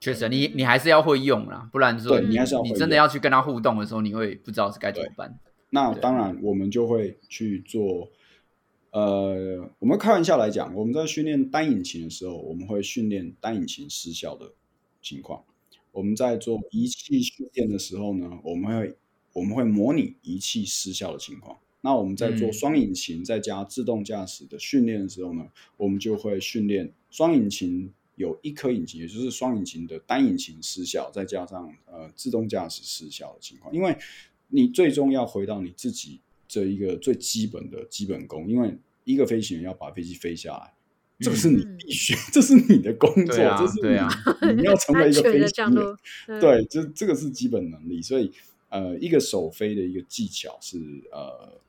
确实，你你还是要会用啦，不然说你还是要你真的要去跟他互动的时候，你会不知道是该怎么办。那当然，我们就会去做。呃，我们开玩笑来讲，我们在训练单引擎的时候，我们会训练单引擎失效的情况。我们在做仪器训练的时候呢，我们会。我们会模拟仪器失效的情况。那我们在做双引擎再加自动驾驶的训练的时候呢，我们就会训练双引擎有一颗引擎，也就是双引擎的单引擎失效，再加上呃自动驾驶失效的情况。因为你最终要回到你自己这一个最基本的基本功，因为一个飞行员要把飞机飞下来，这个是你必须，这是你的工作，这是你你要成为一个 飞行员，对，这这个是基本能力，所以。呃，一个首飞的一个技巧是呃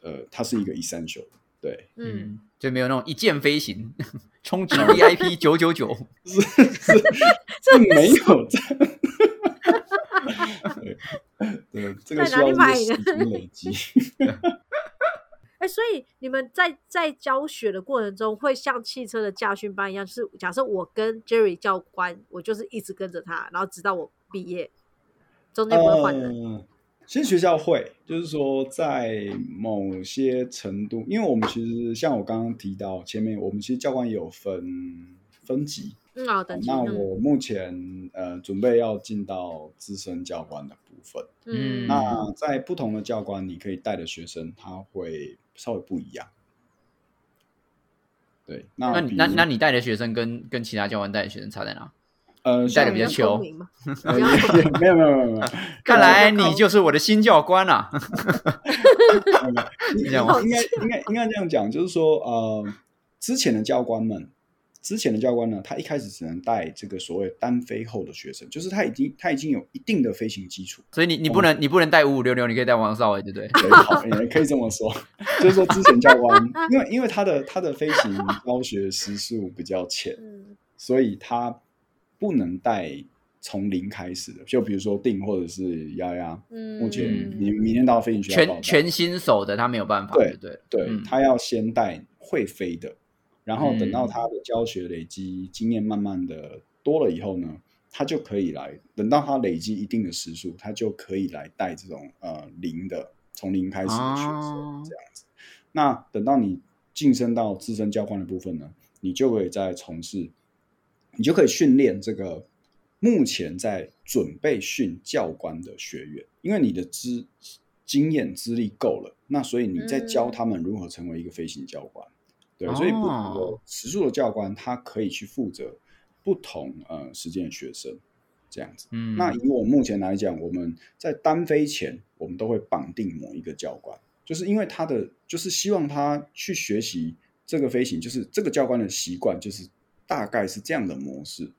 呃，它是一个 essential，对，嗯，就没有那种一键飞行，充值 VIP 九九九，是 是，这没有这 对，这个需要时间累积。哎，所以你们在在教学的过程中，会像汽车的驾训班一样，就是假设我跟 Jerry 教官，我就是一直跟着他，然后直到我毕业。中间不会换人，其实学校会，就是说在某些程度，因为我们其实像我刚刚提到前面，我们其实教官也有分分级。嗯，好的。那我目前呃准备要进到资深教官的部分。嗯，那在不同的教官，你可以带的学生他会稍微不一样。对，那那那你带的学生跟跟其他教官带的学生差在哪？呃，带的比较球，没有没有没有没有，看来你就是我的新教官啊！应该应该应该这样讲，就是说呃，之前的教官们之前的教官呢，他一开始只能带这个所谓单飞后的学生，就是他已经他已经有一定的飞行基础，所以你你不能你不能带五五六六，你可以带王少伟，对不对？好，也可以这么说，就是说之前教官，因为因为他的他的飞行教学时数比较浅，所以他不能带从零开始的，就比如说定或者是丫丫，目前你明天到飞行学校全全新手的他没有办法，对对对，他要先带会飞的。然后等到他的教学累积经验慢慢的多了以后呢，他就可以来。等到他累积一定的时数，他就可以来带这种呃零的从零开始的学生这样子。那等到你晋升到资深教官的部分呢，你就可以再从事，你就可以训练这个目前在准备训教官的学员，因为你的资经验资历够了，那所以你在教他们如何成为一个飞行教官。对，所以不同的时数的教官，他可以去负责不同呃时间的学生，这样子。嗯，那以我目前来讲，我们在单飞前，我们都会绑定某一个教官，就是因为他的就是希望他去学习这个飞行，就是这个教官的习惯，就是大概是这样的模式。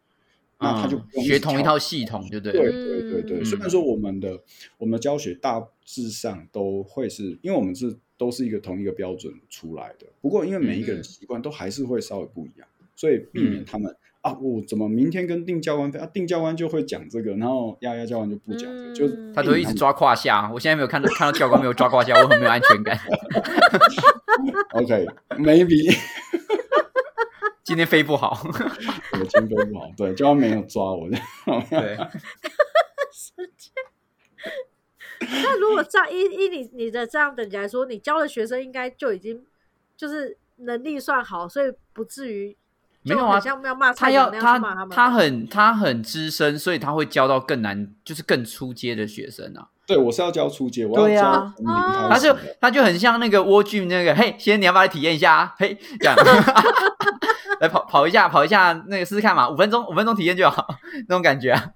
那他就学同一套系统，对不对？对对对对。虽然说我们的我们的教学大致上都会是因为我们是。都是一个同一个标准出来的，不过因为每一个人习惯都还是会稍微不一样，所以避免他们啊，我怎么明天跟定教官飞啊？定教官就会讲这个，然后丫丫教官就不讲，就他都一直抓胯下。我现在没有看到看到教官没有抓胯下，我很没有安全感。OK，maybe 今天飞不好，我今天飞不好，对，教官没有抓我，对。那如果这样依依你你的这样等级来说，你教的学生应该就已经就是能力算好，所以不至于没有啊。像要骂他要他他很他很资深，所以他会教到更难，就是更出阶的学生啊。对，我是要教出阶，我要教。他就他就很像那个蜗苣那个，嘿，先你要不要来体验一下啊？嘿，这样 来跑跑一下，跑一下那个试试看嘛，五分钟五分钟体验就好，那种感觉啊，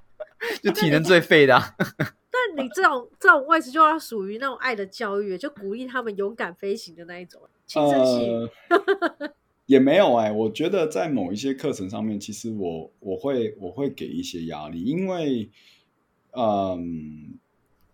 就体能最废的。但你这种这种位置就要属于那种爱的教育，就鼓励他们勇敢飞行的那一种。呃，也没有哎，我觉得在某一些课程上面，其实我我会我会给一些压力，因为嗯，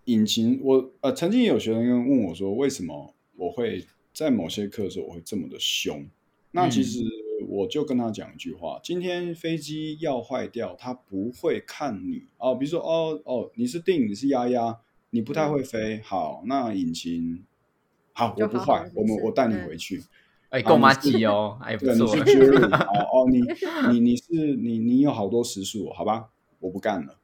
引擎我呃曾经有学生问我说，为什么我会在某些课的时候我会这么的凶？那其实。我就跟他讲一句话：今天飞机要坏掉，他不会看你哦。比如说，哦哦，你是定，你是丫丫，你不太会飞。好，那引擎好，我不坏，我们我带你回去。哎，够马吉哦，哎，不错。哦哦，你 你你是你你有好多时速，好吧，我不干了。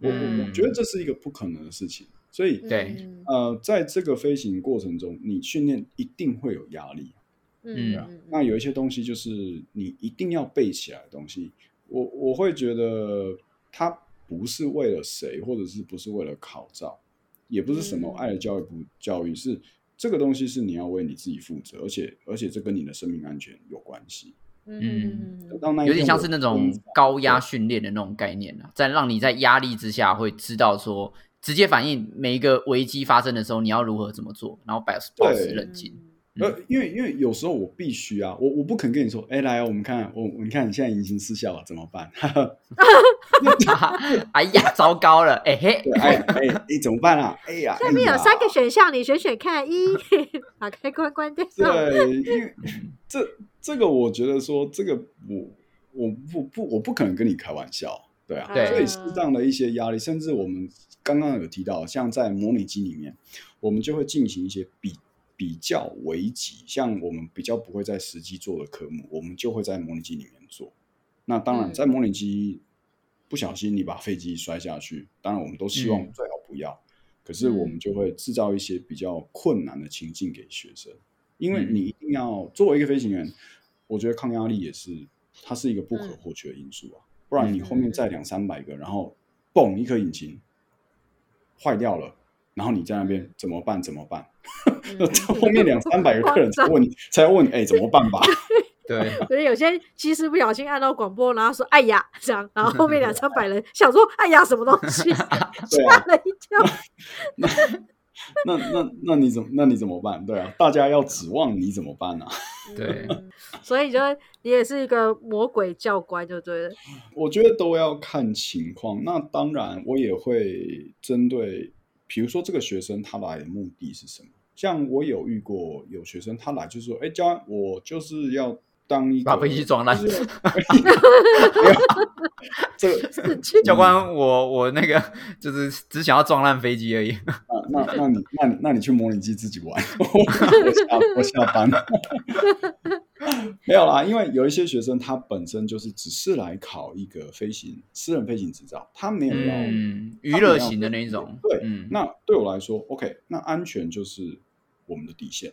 我我我觉得这是一个不可能的事情，所以对呃，在这个飞行过程中，你训练一定会有压力。嗯，那有一些东西就是你一定要背起来的东西，我我会觉得它不是为了谁，或者是不是为了考照，也不是什么爱的教育不教育，是这个东西是你要为你自己负责，而且而且这跟你的生命安全有关系。嗯，有点像是那种高压训练的那种概念啊，在让你在压力之下会知道说直接反应每一个危机发生的时候你要如何怎么做，然后保保持冷静。呃，因为因为有时候我必须啊，我我不肯跟你说，哎，来，我们看，我你看你现在隐形失效了，怎么办？哎呀，糟糕了，哎嘿，哎哎哎，怎么办啊？哎呀，下面有三个选项，你选选看，一打开关关掉。对，因为这这个我觉得说，这个我我不不我不可能跟你开玩笑，对啊，所以适当的一些压力，甚至我们刚刚有提到，像在模拟机里面，我们就会进行一些比。比较危急，像我们比较不会在实际做的科目，我们就会在模拟机里面做。那当然，在模拟机不小心你把飞机摔下去，当然我们都希望最好不要。可是我们就会制造一些比较困难的情境给学生，因为你一定要作为一个飞行员，我觉得抗压力也是它是一个不可或缺的因素啊。不然你后面载两三百个，然后嘣一颗引擎坏掉了。然后你在那边怎么办？怎么办？后面两 三百个客人才问你，才问你，哎，怎么办吧？对，所以有些其实不小心按到广播，然后说“哎呀”这样，然后后面两三百人想说“哎呀”什么东西，吓了一跳。那那那你怎么那你怎么办？对啊，大家要指望你怎么办呢？对，所以就你也是一个魔鬼教官，就对了。我觉得都要看情况。那当然，我也会针对，比如说这个学生他来的目的是什么？像我有遇过有学生他来就是说，哎，教我就是要。当一把飞机撞烂，这个教官，我我那个就是只想要撞烂飞机而已。那那那你那你那你去模拟机自己玩，我下我下班。没有啦，因为有一些学生他本身就是只是来考一个飞行私人飞行执照，他没有要娱乐型的那一种。对，那对我来说，OK，那安全就是我们的底线。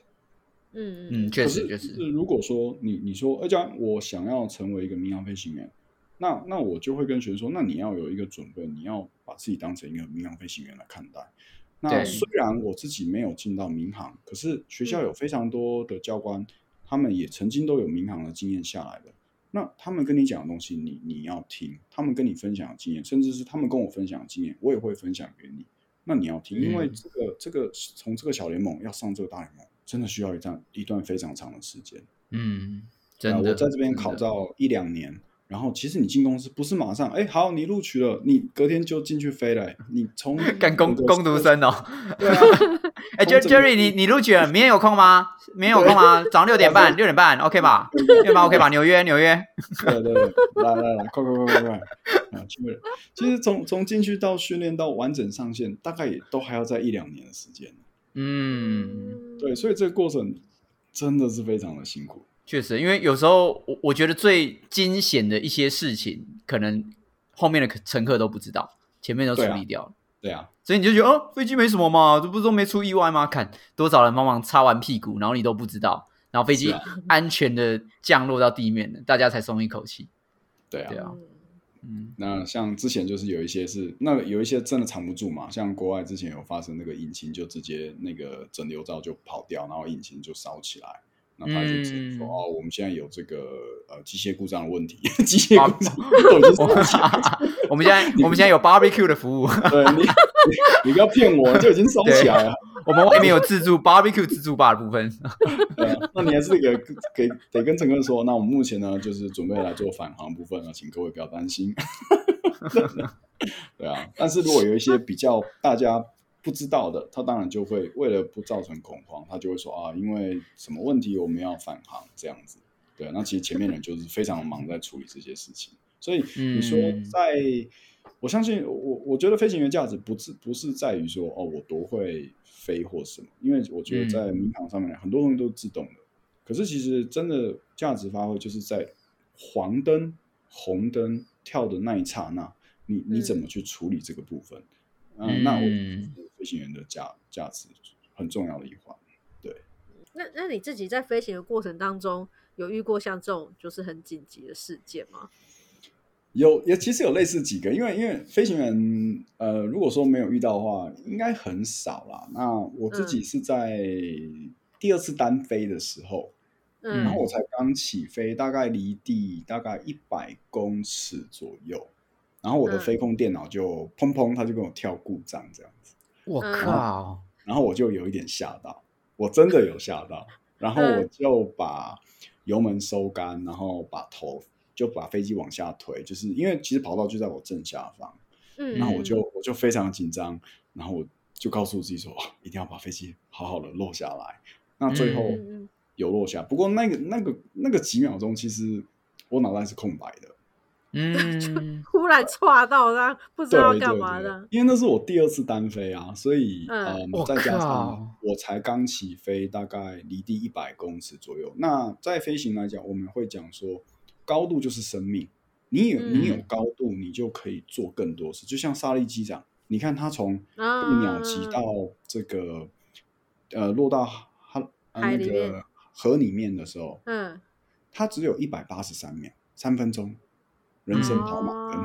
嗯嗯，确实确实。如果说你你说，而且我想要成为一个民航飞行员，那那我就会跟学生说，那你要有一个准备，你要把自己当成一个民航飞行员来看待。那虽然我自己没有进到民航，可是学校有非常多的教官，他们也曾经都有民航的经验下来的。那他们跟你讲的东西，你你要听；他们跟你分享的经验，甚至是他们跟我分享的经验，我也会分享给你。那你要听，因为这个这个从这个小联盟要上这个大联盟。真的需要一段一段非常长的时间。嗯，我在这边考照一两年，然后其实你进公司不是马上，哎，好，你录取了，你隔天就进去飞了。你从 干工工读生哦。对啊。哎，Jerry，你你录取了，明天有空吗？明天有空吗？早上六点半，六点半，OK 吧？六点半 OK 吧？纽约，纽约。对对对，来来来，快快快快快！啊，去了。其实从从进去到训练到完整上线，大概也都还要在一两年的时间。嗯，对，所以这个过程真的是非常的辛苦。确实，因为有时候我我觉得最惊险的一些事情，可能后面的乘客都不知道，前面都处理掉了。对啊，所以你就觉得哦，飞机没什么嘛，这不是都没出意外吗？看多少人帮忙擦完屁股，然后你都不知道，然后飞机安全的降落到地面了，大家才松一口气。对啊，对啊。嗯，那像之前就是有一些是，那有一些真的藏不住嘛，像国外之前有发生那个引擎就直接那个整流罩就跑掉，然后引擎就烧起来，那他就直接说哦，我们现在有这个呃机械故障的问题，机械故障，我们现在我们现在有 barbecue 的服务，对你你不要骗我，就已经烧起来了。我们外面有自助 barbecue 自助吧的部分，那你还是给给得跟陈哥说，那我们目前呢就是准备来做返航部分了，请各位不要担心。对啊，但是如果有一些比较大家不知道的，他当然就会为了不造成恐慌，他就会说啊，因为什么问题我们要返航这样子。对，那其实前面人就是非常忙在处理这些事情，所以你说在，我相信我我觉得飞行员价值不是不是在于说哦我多会。飞或什么？因为我觉得在民航上面很多东西都是自动的，可是其实真的价值发挥就是在黄灯、红灯跳的那一刹那，你你怎么去处理这个部分？嗯，那我飞行员的价价值很重要的一环。对，那那你自己在飞行的过程当中，有遇过像这种就是很紧急的事件吗？有也其实有类似几个，因为因为飞行员呃，如果说没有遇到的话，应该很少啦。那我自己是在第二次单飞的时候，嗯，然后我才刚起飞，大概离地大概一百公尺左右，然后我的飞控电脑就砰砰，它就跟我跳故障这样子。我靠！然后我就有一点吓到，我真的有吓到，然后我就把油门收干，然后把头。就把飞机往下推，就是因为其实跑道就在我正下方，嗯，然后我就我就非常紧张，然后我就告诉自己说，一定要把飞机好好的落下来。那最后有落下，不过那个那个那个几秒钟，其实我脑袋是空白的，嗯，忽然岔到，然不知道干嘛的，因为那是我第二次单飞啊，所以嗯，再加上我才刚起飞，大概离地一百公尺左右。那在飞行来讲，我们会讲说。高度就是生命，你有你有高度，你就可以做更多事。就像沙利机长，你看他从被鸟击到这个呃落到他那个河里面的时候，嗯，他只有一百八十三秒，三分钟，人生跑马灯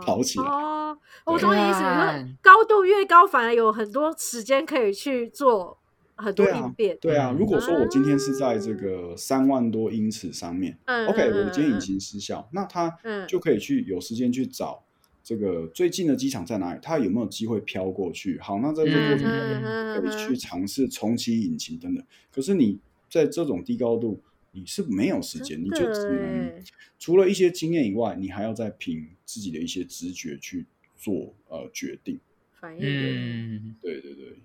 跑起来。哦，我懂你意思，你说高度越高，反而有很多时间可以去做。很多应变，对啊。如果说我今天是在这个三万多英尺上面嗯，OK，我今天引擎失效，那他就可以去有时间去找这个最近的机场在哪里？它有没有机会飘过去？好，那在这个过程中可以去尝试重启引擎等等。可是你在这种低高度，你是没有时间，你就只能除了一些经验以外，你还要再凭自己的一些直觉去做呃决定。反应，对对对。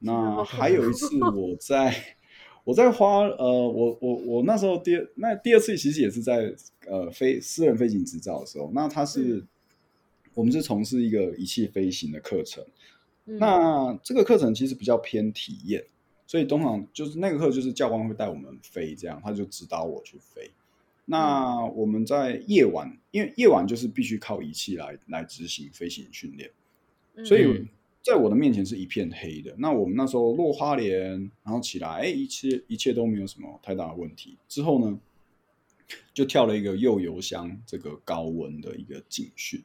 那还有一次，我在我在花呃，我我我那时候第二那第二次其实也是在呃飞私人飞行执照的时候，那他是。我们是从事一个仪器飞行的课程，那这个课程其实比较偏体验，所以通常就是那个课就是教官会带我们飞，这样他就指导我去飞。那我们在夜晚，因为夜晚就是必须靠仪器来来执行飞行训练，所以在我的面前是一片黑的。那我们那时候落花莲，然后起来，哎，一切一切都没有什么太大的问题。之后呢，就跳了一个右油箱这个高温的一个警训。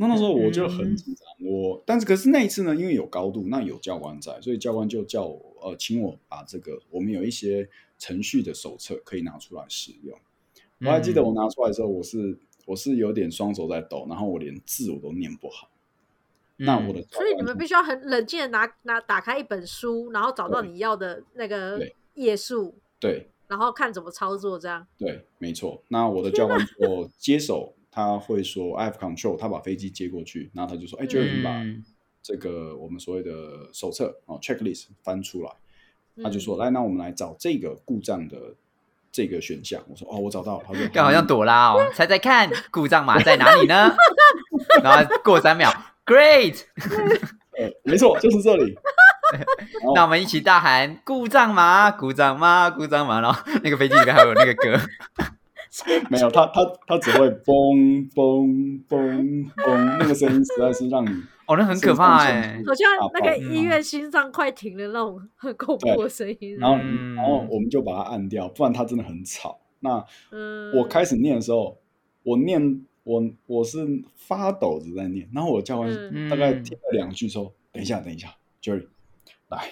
那那时候我就很紧张，我但是可是那一次呢，因为有高度，那有教官在，所以教官就叫我呃，请我把这个我们有一些程序的手册可以拿出来使用。我还记得我拿出来的时候，我是我是有点双手在抖，然后我连字我都念不好。那我的所以你们必须要很冷静的拿拿打开一本书，然后找到你要的那个页数，对，然后看怎么操作这样。对，没错。那我的教官我接手。他会说 “I have control”，他把飞机接过去，然后他就说：“哎，Jerry，把这个我们所谓的手册哦，checklist 翻出来。”他就说：“来，那我们来找这个故障的这个选项。”我说：“哦，我找到了。”他说：“ 刚好像朵拉哦，猜猜看，故障码在哪里呢？” 然后过三秒，Great，没错，就是这里。那我们一起大喊：“故障码，故障码，故障码！”然后那个飞机里面还有那个歌。没有，他他他只会嘣嘣嘣嘣，那个声音实在是让你哦，那很可怕哎，好像那个医院心脏快停的那种很恐怖的声音。然后然后我们就把它按掉，不然它真的很吵。那我开始念的时候，我念我我是发抖着在念，然后我教官大概听了两句说：“等一下，等一下，Jerry，来，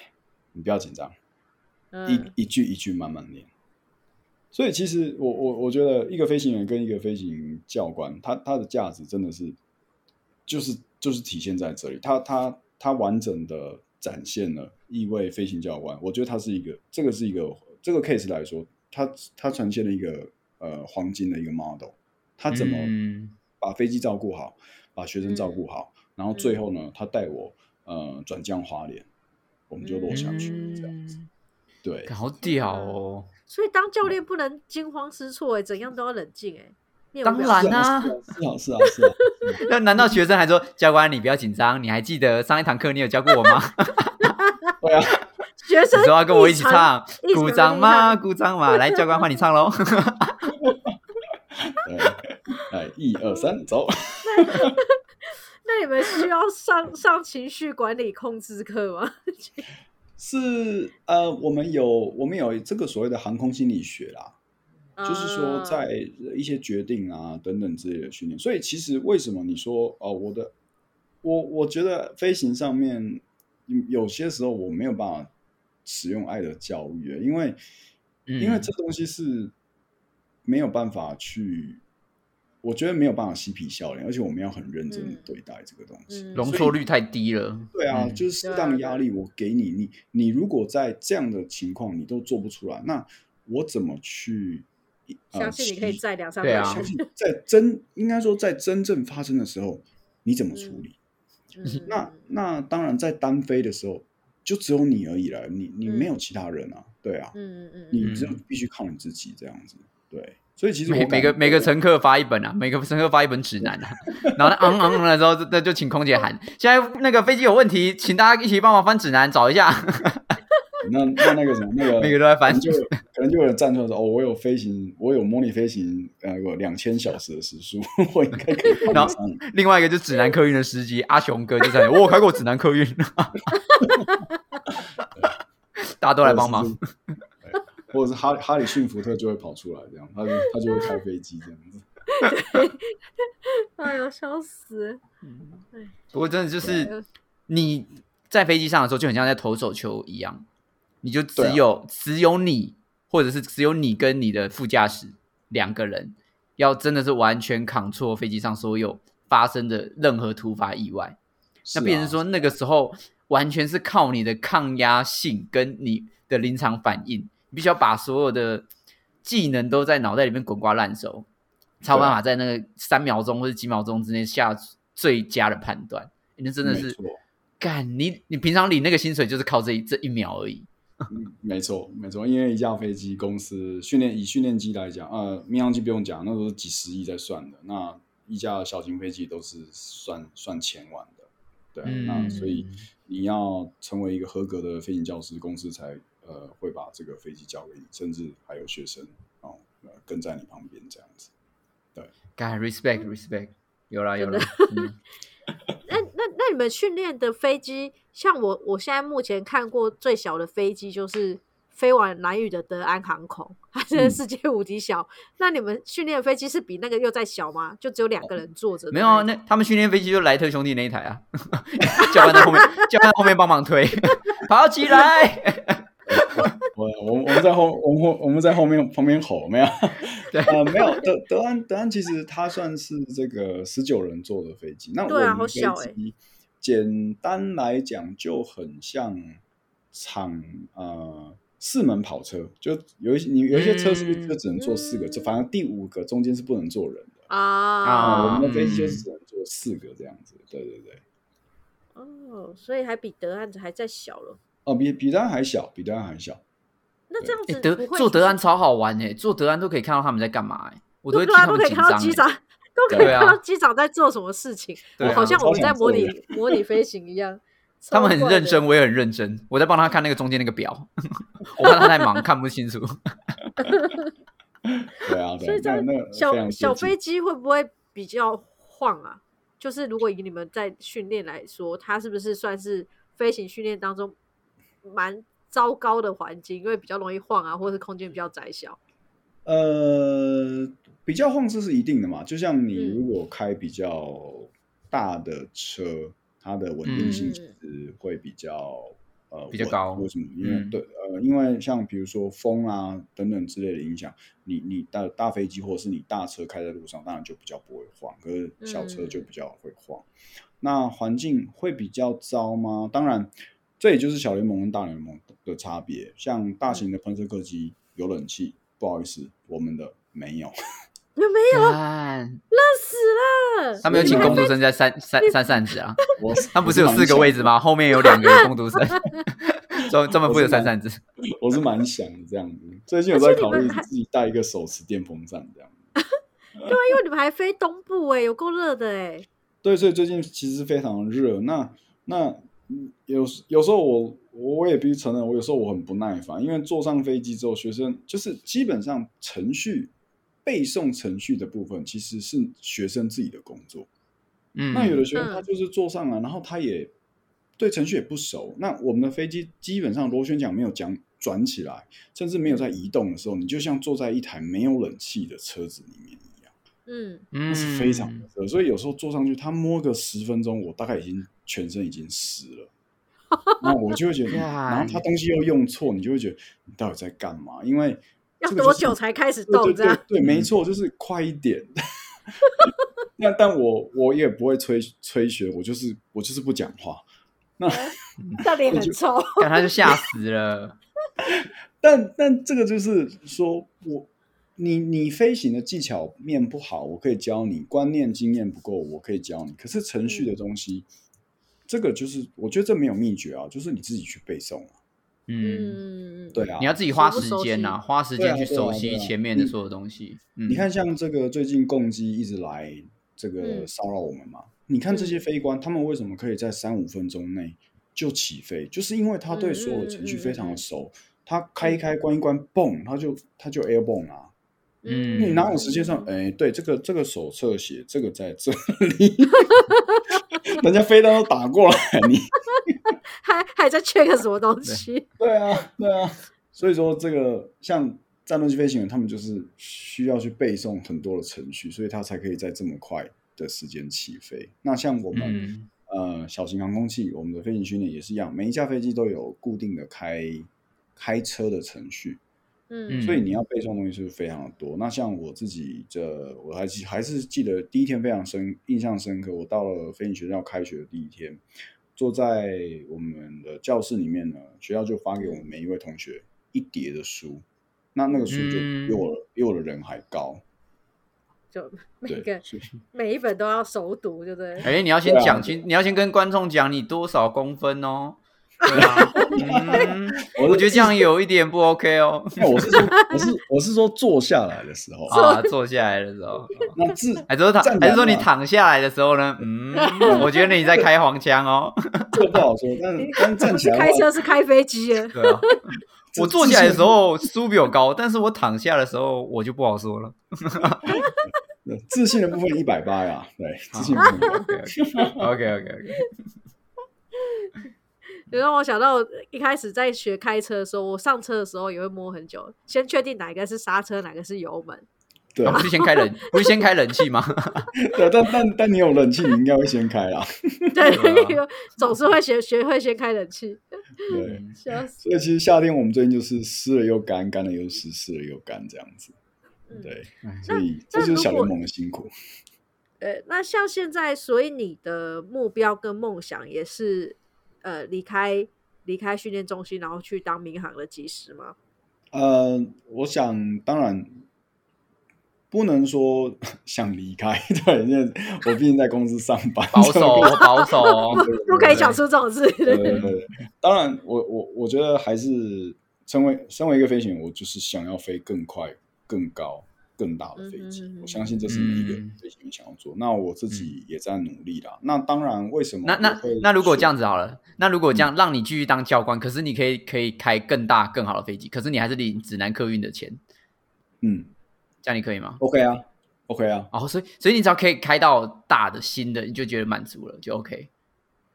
你不要紧张，一一句一句慢慢念。”所以其实我我我觉得一个飞行员跟一个飞行教官，他他的价值真的是，就是就是体现在这里，他他他完整的展现了一位飞行教官，我觉得他是一个这个是一个这个 case 来说，他他呈现了一个呃黄金的一个 model，他怎么把飞机照顾好，把学生照顾好，然后最后呢，他带我呃转降滑脸，我们就落下去这样子，对，好屌哦。所以当教练不能惊慌失措，哎，怎样都要冷静，哎。当然 啊，是啊，是啊，是啊。那难道学生还说教官你不要紧张？你还记得上一堂课你有教过我吗？对啊。学生说要跟我一起唱，鼓掌嘛？鼓掌嘛？来，教官换你唱喽。来，一二三，走。那你们需要上上情绪管理控制课吗？是呃，我们有我们有这个所谓的航空心理学啦，就是说在一些决定啊等等之类的训练。所以其实为什么你说哦，我的我我觉得飞行上面有些时候我没有办法使用爱的教育，因为因为这东西是没有办法去。我觉得没有办法嬉皮笑脸，而且我们要很认真对待这个东西，容错率太低了。对啊，就是适当压力，我给你，你你如果在这样的情况你都做不出来，那我怎么去相信你可以在两三对啊？相信在真应该说在真正发生的时候，你怎么处理？那那当然在单飞的时候，就只有你而已了，你你没有其他人啊，对啊，嗯嗯嗯，你只有必须靠你自己这样子，对。所以其实每每个每个乘客发一本啊，每个乘客发一本指南啊，然后昂昂的时候，那就请空姐喊，现在那个飞机有问题，请大家一起帮忙翻指南找一下。那那那个什么，那个每个都在翻，就可能就有人站出来说：“哦，我有飞行，我有模拟飞行，呃，有两千小时的时速，我应该可以。”然后另外一个就指南客运的司机阿雄哥就在，我有开过指南客运，大家都来帮忙。或者是哈哈里逊福特就会跑出来，这样他就他就会开飞机这样子。哎呦，笑死！不过真的就是你在飞机上的时候，就很像在投手球一样，你就只有只有你，或者是只有你跟你的副驾驶两个人，要真的是完全扛错飞机上所有发生的任何突发意外。那变成说那个时候完全是靠你的抗压性跟你的临场反应，你必须要把所有的技能都在脑袋里面滚瓜烂熟，才有办法在那个三秒钟或者几秒钟之内下最佳的判断。那真的是干你，你平常领那个薪水就是靠这一这一秒而已。没错，没错，因为一架飞机公司训练以训练机来讲，呃，民航机不用讲，那都是几十亿在算的。那一架小型飞机都是算算千万的，对。那所以你要成为一个合格的飞行教师，公司才呃会把这个飞机交给你，甚至还有学生哦跟在你旁边这样子。对，该 respect respect，有了有了。那那那你们训练的飞机，像我我现在目前看过最小的飞机就是飞往南屿的德安航空，它是世界无敌小。那你们训练的飞机是比那个又再小吗？就只有两个人坐着？没有啊，那他们训练飞机就莱特兄弟那一台啊，教官在后面，教官在后面帮忙推，跑起来。我我我们在后我们我们在后面旁边吼 没有？对呃没有德德安德安其实它算是这个十九人坐的飞机，那我们飞机简单来讲就很像场呃四门跑车，就有一些你有一些车是不是就只能坐四个？就反正第五个中间是不能坐人的啊。我们的飞机就是只能坐四个这样子，对对对。哦，所以还比德安还再小了。哦，比比德安还小，比德安还小。那这样子，德做德安超好玩哎，做德安都可以看到他们在干嘛哎，我都会都可以看到机长，都可以看到机长在做什么事情，好像我们在模拟模拟飞行一样。他们很认真，我也很认真，我在帮他看那个中间那个表，我看他太忙看不清楚。对啊，所以这个小小飞机会不会比较晃啊？就是如果以你们在训练来说，它是不是算是飞行训练当中？蛮糟糕的环境，因为比较容易晃啊，或者是空间比较窄小。呃，比较晃这是一定的嘛，就像你如果开比较大的车，它的稳定性其实会比较呃比较高。为什么？因为对呃，因为像比如说风啊等等之类的影响，你你大大飞机或者是你大车开在路上，当然就比较不会晃，可是小车就比较会晃。那环境会比较糟吗？当然。这也就是小联盟跟大联盟的差别。像大型的喷射客机有冷气，不好意思，我们的没有。有没有？热死了！他们有请工读生在扇扇扇扇子啊。我 他不是有四个位置吗？后面有两个工读生，专专门负责扇扇子。我是蛮想这样子。最近有在考虑自己带一个手持电风扇这样。对啊，因为你们还飞东部哎，有够热的哎。对，所以最近其实非常热。那那。有有时候我我也必须承认，我有时候我很不耐烦，因为坐上飞机之后，学生就是基本上程序背诵程序的部分其实是学生自己的工作。嗯，那有的学生他就是坐上了，然后他也对程序也不熟。那我们的飞机基本上螺旋桨没有讲转起来，甚至没有在移动的时候，你就像坐在一台没有冷气的车子里面嗯，那是非常热，所以有时候坐上去，他摸个十分钟，我大概已经。全身已经湿了，那我就会觉得，然后他东西又用错，你就会觉得你到底在干嘛？因为要多久才开始动？这样对，没错，就是快一点。那但我我也不会吹吹学，我就是我就是不讲话。那 那脸很臭，他就吓死了。但但这个就是说我你你飞行的技巧面不好，我可以教你；观念经验不够，我可以教你。可是程序的东西。这个就是，我觉得这没有秘诀啊，就是你自己去背诵啊。嗯，对啊，你要自己花时间呐，花时间去熟悉前面的所有东西。你看，像这个最近共机一直来这个骚扰我们嘛，你看这些飞官，他们为什么可以在三五分钟内就起飞？就是因为他对所有程序非常的熟，他开一开关一关，嘣，他就他就 air bomb 啊。嗯，你哪有时间上？哎，对，这个这个手册写这个在这里。人家飞刀都打过来，你 还还在 check 什么东西？对啊，对啊。所以说，这个像战斗机飞行员，他们就是需要去背诵很多的程序，所以他才可以在这么快的时间起飞。那像我们呃小型航空器，我们的飞行训练也是一样，每一架飞机都有固定的开开车的程序。嗯，所以你要背诵的东西是非常的多。那像我自己这，我还记还是记得第一天非常深印象深刻。我到了飞行学校开学的第一天，坐在我们的教室里面呢，学校就发给我们每一位同学一叠的书，那那个书就比我比我的人还高。就 每个每一本都要熟读，对不对？哎，你要先讲清，你要先跟观众讲你多少公分哦。对啊，嗯，我觉得这样有一点不 OK 哦。我是说，我是我是说坐下来的时候啊，坐下来的时候。那自还是躺，还是说你躺下来的时候呢？嗯，我觉得你在开黄腔哦。这个不好说，但但站起来开车是开飞机耶。对啊，我坐起来的时候书比我高，但是我躺下的时候我就不好说了。自信的部分一百八呀，对，自信部分。OK OK OK。就让我想到一开始在学开车的时候，我上车的时候也会摸很久，先确定哪个是刹车，哪个是油门。对，不是先开冷，不是先开冷气吗？对，但但但你有冷气，你应该会先开啦。对，总是会学学会先开冷气。对，所以其实夏天我们最近就是湿了又干，干了又湿，湿了又干这样子。对，所以这就是小联盟的辛苦。呃，那像现在，所以你的目标跟梦想也是。呃，离开离开训练中心，然后去当民航的技师吗？呃，我想当然不能说 想离开，对，因为我毕竟在公司上班，保守保守，不可以讲出这种事。对对对，当然，我我我觉得还是身为身为一个飞行员，我就是想要飞更快、更高。更大的飞机，我相信这是每一个飞行员想要做。那我自己也在努力啦。那当然，为什么？那那那如果这样子好了，那如果这样让你继续当教官，可是你可以可以开更大更好的飞机，可是你还是领指南客运的钱。嗯，这样你可以吗？OK 啊，OK 啊。哦，所以所以你只要可以开到大的新的，你就觉得满足了，就 OK。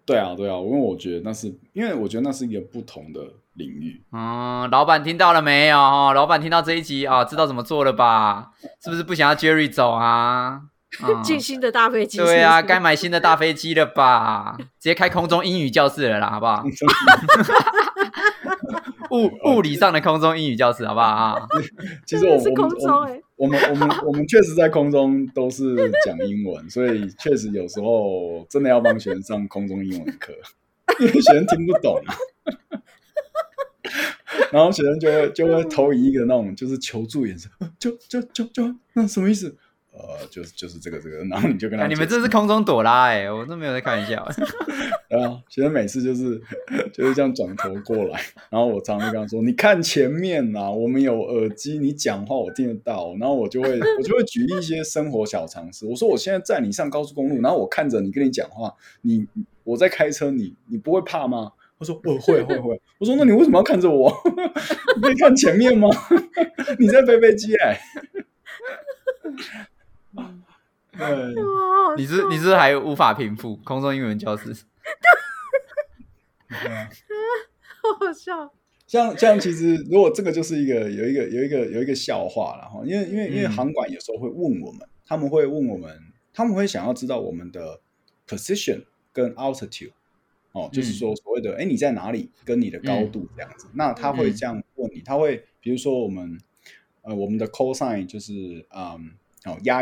对啊，对啊，因为我觉得那是因为我觉得那是一个不同的。领域，嗯，老板听到了没有？老板听到这一集啊，知道怎么做了吧？是不是不想要 Jerry 走啊？进新的大飞机，对啊，该买新的大飞机了吧？直接开空中英语教室了啦，好不好？物物理上的空中英语教室，好不好啊？其实我们我们我们我们确实在空中都是讲英文，所以确实有时候真的要帮学生上空中英文课，因为学生听不懂。然后学生就会就会投以一个那种就是求助眼神，就就就就那什么意思？呃，就是就是这个这个，然后你就跟他，你们这是空中朵拉哎，我都没有在开玩笑。对啊，其实每次就是 就是这样转头过来，然后我常常跟他说：“你看前面呐，我们有耳机，你讲话我听得到。”然后我就会我就会举例一些生活小常识，我说：“我现在载你上高速公路，然后我看着你跟你讲话，你我在开车，你你不会怕吗？”他说：“我会会会。”我说：“那你为什么要看着我？你可以看前面吗？你在飞飞机哎。”对，你是你是还无法平复空中英文教室？好好笑。像像其实，如果这个就是一个有一个有一个有一个笑话了哈，因为因为因为航管有时候会问我们，他们会问我们，他们会想要知道我们的 position 跟 altitude。哦，就是说所谓的，哎，你在哪里？跟你的高度这样子，那他会这样问你，他会比如说我们，呃，我们的 cosine 就是，嗯，哦，压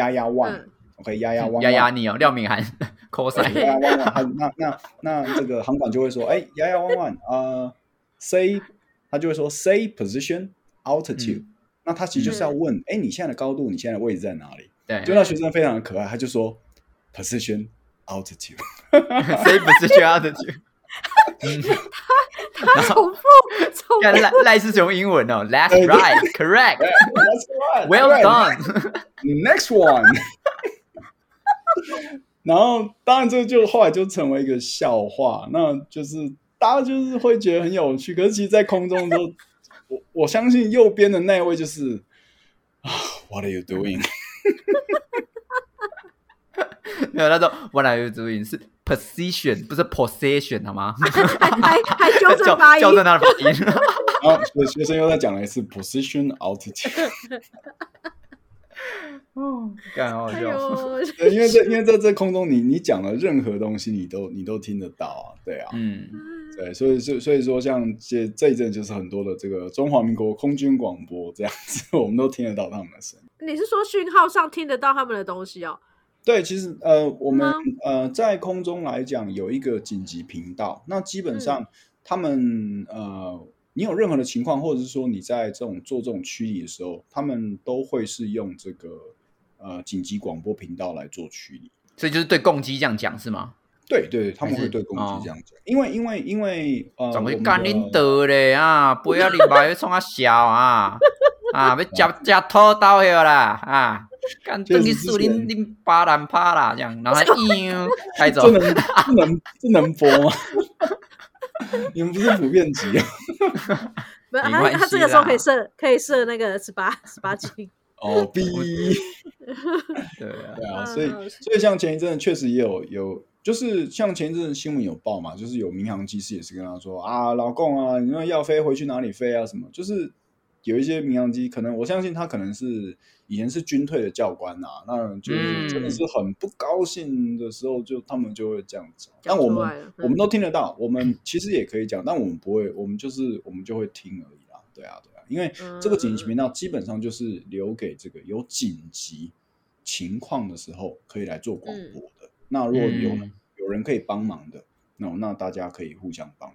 压压压 one，OK，压压 one，压压你哦，廖敏涵 cosine，压压 one，那那那这个航管就会说，哎，压压 one one，呃，say，他就会说 say position altitude，那他其实就是要问，哎，你现在的高度，你现在的位置在哪里？对，就那学生非常的可爱，他就说 position。altitude，谁不是学 altitude？他他重复，看赖赖是用英文哦，That's right, correct, That's right, well done. Next one。然后当然这就后来就成为一个笑话，那就是大家就是会觉得很有趣。可是其实，在空中都，我我相信右边的那位就是啊，What are you doing？没有那种 What are you doing？是 position，不是 possession，好吗？还还纠正发音，纠正他的发音。然后学生又再讲了一次 position altitude。哦，干好笑。对，因为这因为在这空中，你你讲的任何东西，你都你都听得到啊，对啊。嗯。对，所以所所以说，像这这一阵就是很多的这个中华民国空军广播这样子，我们都听得到他们的声音。你是说讯号上听得到他们的东西哦？对，其实呃，我们呃在空中来讲有一个紧急频道，那基本上他们呃，你有任何的情况，或者是说你在这种做这种驱离的时候，他们都会是用这个呃紧急广播频道来做驱离。所以就是对共机这样讲是吗？对对，他们会对共机这样讲，因为因为因为呃，怎么干恁得嘞啊？不要你把要冲啊小啊 啊！要夹夹拖刀去啦啊！干等你树林林巴兰趴啦这样，然后一开 走，这能这能这能播吗？你们不是普遍级啊？没有，他他这个时候可以设可以设那个十八十八禁。哦，B，对啊，对啊，所以所以像前一阵确实也有有，就是像前一阵新闻有报嘛，就是有民航机师也是跟他说啊，老公啊，你那要飞回去哪里飞啊？什么？就是有一些民航机，可能我相信他可能是以前是军退的教官呐，那就是真的是很不高兴的时候，就他们就会这样子。但我们我们都听得到，我们其实也可以讲，但我们不会，我们就是我们就会听而已啦。对啊，对啊。因为这个紧急频道基本上就是留给这个有紧急情况的时候可以来做广播的。那如果有有人可以帮忙的，那那大家可以互相帮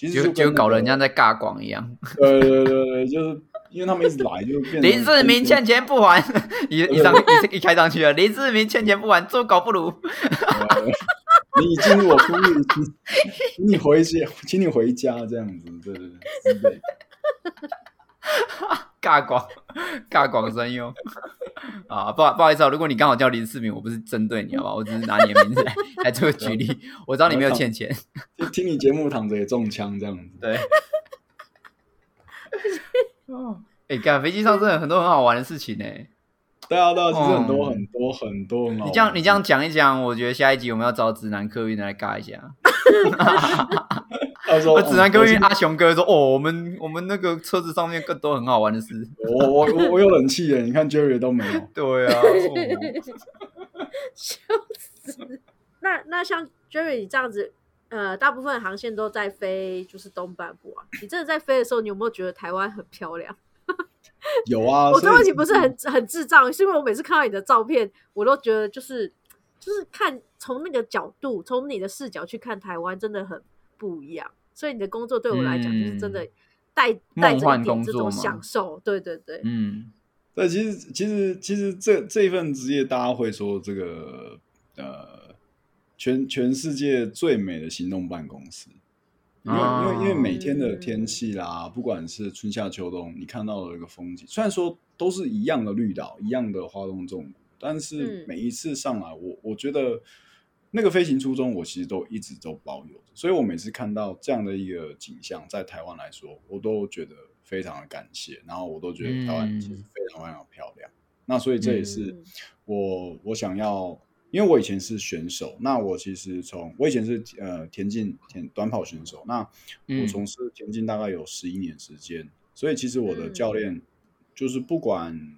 其实就就搞人家在尬广一样。对对对对，就是因为他们一直来，就林志明欠钱不还，一一上一一开上去了，林志明欠钱不还，猪狗不如。你进入我公寓，请你回去，请你回家，这样子，对对对。尬广，尬广声用啊！不不好意思啊，如果你刚好叫林世明，我不是针对你，好吧？我只是拿你的名字来 来做举例。我知道你没有欠钱，就听你节目躺着也中枪这样子。对。哦，哎，赶飞机上真的很多很好玩的事情呢。对啊，对啊，其实很多很多很多。你这样你这样讲一讲，我觉得下一集我们要找指南客运来尬一下。我只能跟阿雄哥说哦，我们我们那个车子上面更多很好玩的事。我我我我有冷气耶，你看 Jerry 都没有。对啊，笑死。那那像 Jerry 这样子，呃，大部分航线都在飞，就是东半部啊。你真的在飞的时候，你有没有觉得台湾很漂亮？有啊。我这问题不是很很智障，是因为我每次看到你的照片，我都觉得就是就是看从那个角度，从你的视角去看台湾，真的很不一样。所以你的工作对我来讲就是真的带带着一点这种享受，对对对，嗯，对，其实其实其实这这一份职业，大家会说这个呃，全全世界最美的行动办公室，因为因为因为每天的天气啦，不管是春夏秋冬，你看到的一个风景，虽然说都是一样的绿岛，一样的花东纵谷，但是每一次上来，我我觉得。那个飞行初衷，我其实都一直都保有着，所以我每次看到这样的一个景象，在台湾来说，我都觉得非常的感谢，然后我都觉得台湾其实非常非常漂亮。那所以这也是我我想要，因为我以前是选手，那我其实从我以前是呃田径田短跑选手，那我从事田径大概有十一年时间，所以其实我的教练就是不管。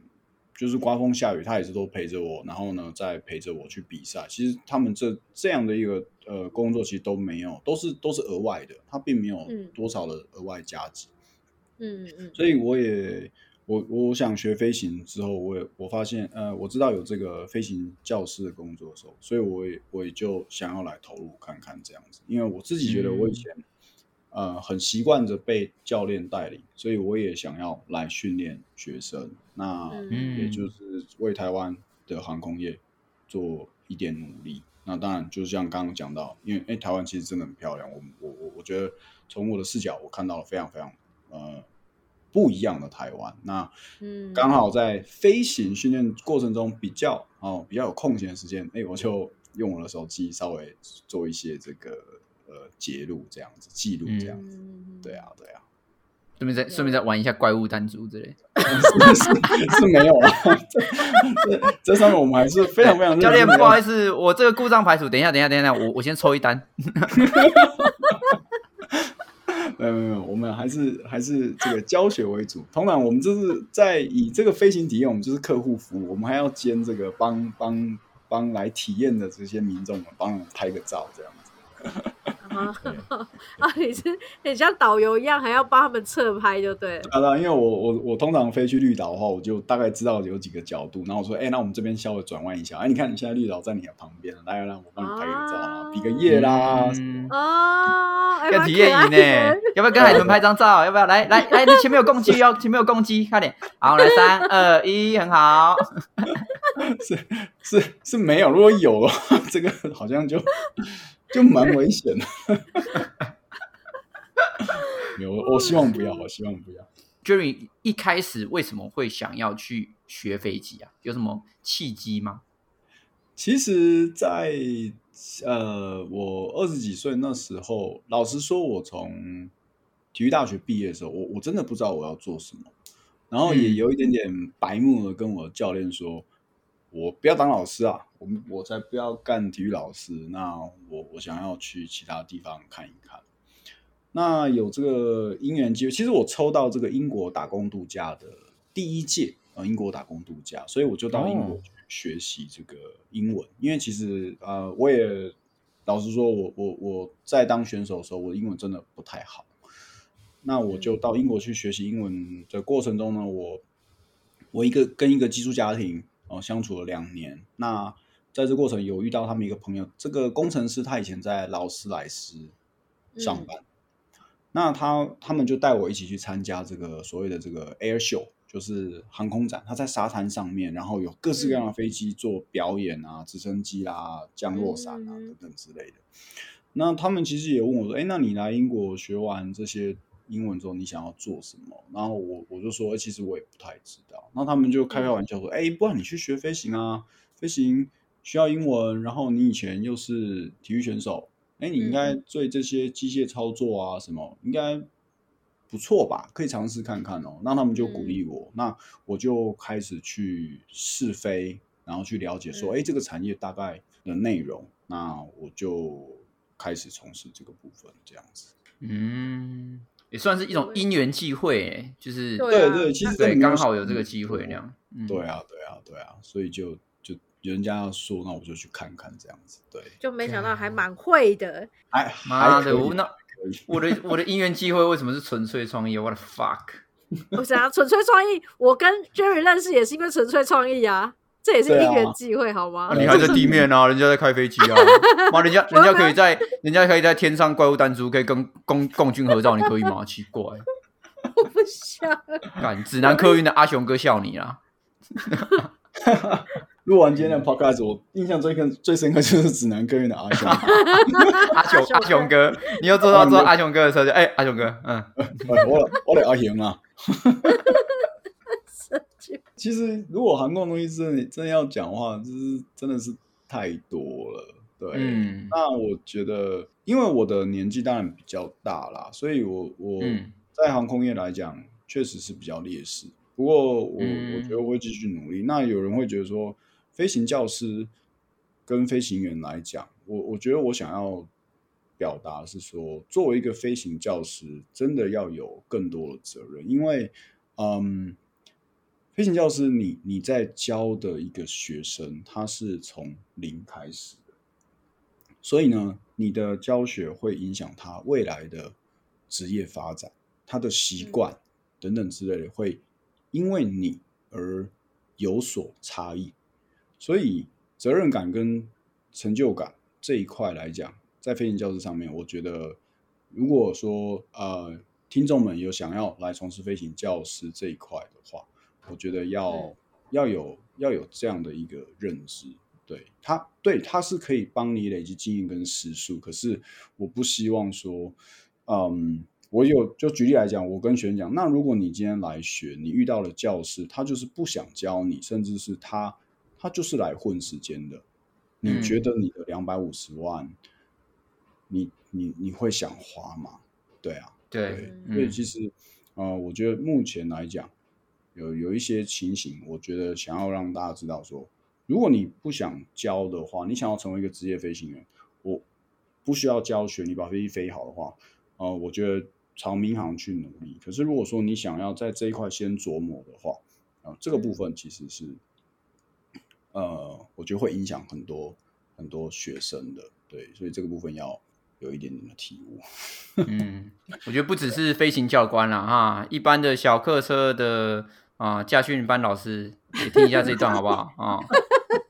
就是刮风下雨，他也是都陪着我，然后呢，再陪着我去比赛。其实他们这这样的一个呃工作，其实都没有，都是都是额外的，他并没有多少的额外价值。嗯嗯。所以我也我我想学飞行之后，我也我发现呃，我知道有这个飞行教师的工作的时候，所以我也我也就想要来投入看看这样子，因为我自己觉得我以前。呃，很习惯着被教练带领，所以我也想要来训练学生。那也就是为台湾的航空业做一点努力。那当然，就像刚刚讲到，因为哎，台湾其实真的很漂亮。我我我我觉得从我的视角，我看到了非常非常呃不一样的台湾。那刚好在飞行训练过程中比较哦比较有空闲的时间，哎，我就用我的手机稍微做一些这个。呃，揭录这样子，记录这样子，对啊，对啊，顺便再顺便再玩一下怪物弹珠之类，是是没有啊。这上面我们还是非常非常教练，不好意思，我这个故障排除，等一下，等一下，等一下，我我先抽一单。没有没有，我们还是还是这个教学为主。通常我们就是在以这个飞行体验，我们就是客户服务，我们还要兼这个帮帮帮来体验的这些民众们帮拍个照这样子。啊，你是你像导游一样，还要帮他们侧拍就对了。啊，因为我我我通常飞去绿岛的话，我就大概知道有几个角度，然后我说，哎，那我们这边稍微转弯一下，哎，你看你现在绿岛在你的旁边，来来，我帮你拍个照，比个耶啦。哦，要体验营呢，要不要跟海豚拍张照？要不要来来来？你前面有公鸡哦，前面有公鸡，快点，好，来三二一，很好。是是是没有，如果有的话，这个好像就就蛮危险的。有，我希望不要，我希望不要。Jerry 一开始为什么会想要去学飞机啊？有什么契机吗？其实，在呃，我二十几岁那时候，老实说，我从体育大学毕业的时候，我我真的不知道我要做什么，然后也有一点点白目的跟我教练说。我不要当老师啊，我我才不要干体育老师。那我我想要去其他地方看一看。那有这个因缘机会，其实我抽到这个英国打工度假的第一届呃英国打工度假，所以我就到英国去学习这个英文。因为其实呃，我也老实说，我我我在当选手的时候，我的英文真的不太好。那我就到英国去学习英文的过程中呢，我我一个跟一个寄宿家庭。哦，相处了两年。那在这过程有遇到他们一个朋友，这个工程师他以前在劳斯莱斯上班。那他他们就带我一起去参加这个所谓的这个 Air Show，就是航空展。他在沙滩上面，然后有各式各样的飞机做表演啊，直升机啦、降落伞啊等等之类的。那他们其实也问我说：“哎，那你来英国学完这些？”英文之后你想要做什么？然后我我就说，其实我也不太知道。那他们就开开玩笑说：“哎，不然你去学飞行啊？飞行需要英文，然后你以前又是体育选手，哎，你应该对这些机械操作啊什么应该不错吧？可以尝试看看哦。”那他们就鼓励我，那我就开始去试飞，然后去了解说：“哎，这个产业大概的内容。”那我就开始从事这个部分，这样子。嗯。也算是一种因缘际会，哎，就是对对，其实对刚好有这个机会那样。对啊，对啊，对啊，所以就就人家要说，那我就去看看这样子。对，就没想到还蛮会的。哎，妈的，我那我的我的姻缘机会为什么是纯粹创意？我的 fuck！我想要纯粹创意，我跟 Jerry 认识也是因为纯粹创意啊。这也是因缘际会，好吗？你还在地面啊，人家在开飞机啊，妈，人家 人家可以在，人家可以在天上怪物弹珠，可以跟共共军合照，你可以吗？奇怪，我不想。干指南客运的阿雄哥笑你啊！录完今天的 podcast，我印象最深最深刻就是指南客运的阿雄，阿雄阿雄哥，你又坐到坐阿雄哥的车就哎，阿雄哥，嗯，我我得阿雄啊。其实，如果航空东西真的真的要讲话，就是真的是太多了。对，那我觉得，因为我的年纪当然比较大啦，所以我我在航空业来讲，确实是比较劣势。不过，我我觉得我会继续努力。那有人会觉得说，飞行教师跟飞行员来讲，我我觉得我想要表达是说，作为一个飞行教师，真的要有更多的责任，因为，嗯。飞行教师，你你在教的一个学生，他是从零开始的，所以呢，你的教学会影响他未来的职业发展，他的习惯等等之类的，会因为你而有所差异。所以，责任感跟成就感这一块来讲，在飞行教师上面，我觉得，如果说呃，听众们有想要来从事飞行教师这一块的话，我觉得要要有要有这样的一个认知，对他，对他是可以帮你累积经验跟时数。可是我不希望说，嗯，我有就举例来讲，我跟学生讲，那如果你今天来学，你遇到了教师，他就是不想教你，甚至是他他就是来混时间的，你觉得你的两百五十万，你你你会想花吗？对啊，对，所以其实呃，我觉得目前来讲。有有一些情形，我觉得想要让大家知道说，如果你不想教的话，你想要成为一个职业飞行员，我不需要教学，你把飞机飞好的话，呃，我觉得朝民航去努力。可是如果说你想要在这一块先琢磨的话，啊，这个部分其实是，呃，我觉得会影响很多很多学生的，对，所以这个部分要有一点点的体悟。嗯，我觉得不只是飞行教官啦，哈，一般的小客车的啊驾训班老师也听一下这段好不好啊？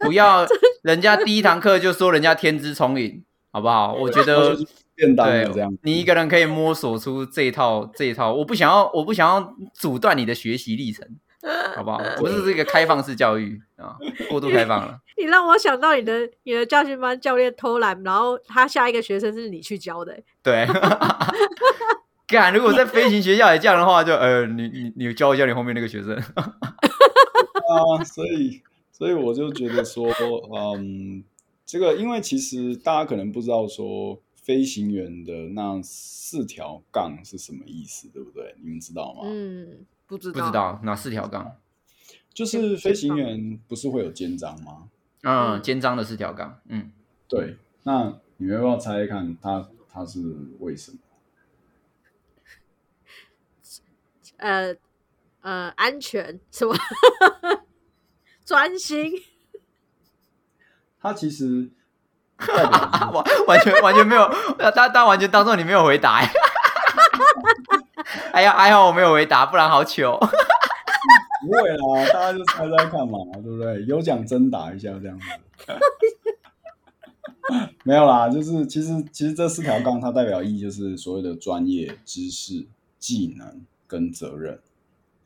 不要 人家第一堂课就说人家天资聪颖，好不好？我觉得 便当这样，你一个人可以摸索出这一套这一套，我不想要我不想要阻断你的学习历程。好不好？不是这个开放式教育啊，过度开放了。你让我想到你的你的教训班教练偷懒，然后他下一个学生是你去教的。对，干！如果在飞行学校也这样的话，就呃，你你你教一教你后面那个学生。啊，所以所以我就觉得说，嗯，这个因为其实大家可能不知道说飞行员的那四条杠是什么意思，对不对？你们知道吗？嗯。不知道不知道哪四条杠，就是飞行员不是会有肩章吗？嗯，肩章的四条杠，嗯，对。那你们要不要猜一看，它它是为什么？呃呃，安全什么？专心。他其实 完完全完全没有，他他完全当做你没有回答。哎呀，还好我没有回答，不然好糗。不会啦，大家就猜猜看嘛，对不对？有奖真答一下这样子。没有啦，就是其实其实这四条杠它代表意义就是所谓的专业知识、技能跟责任。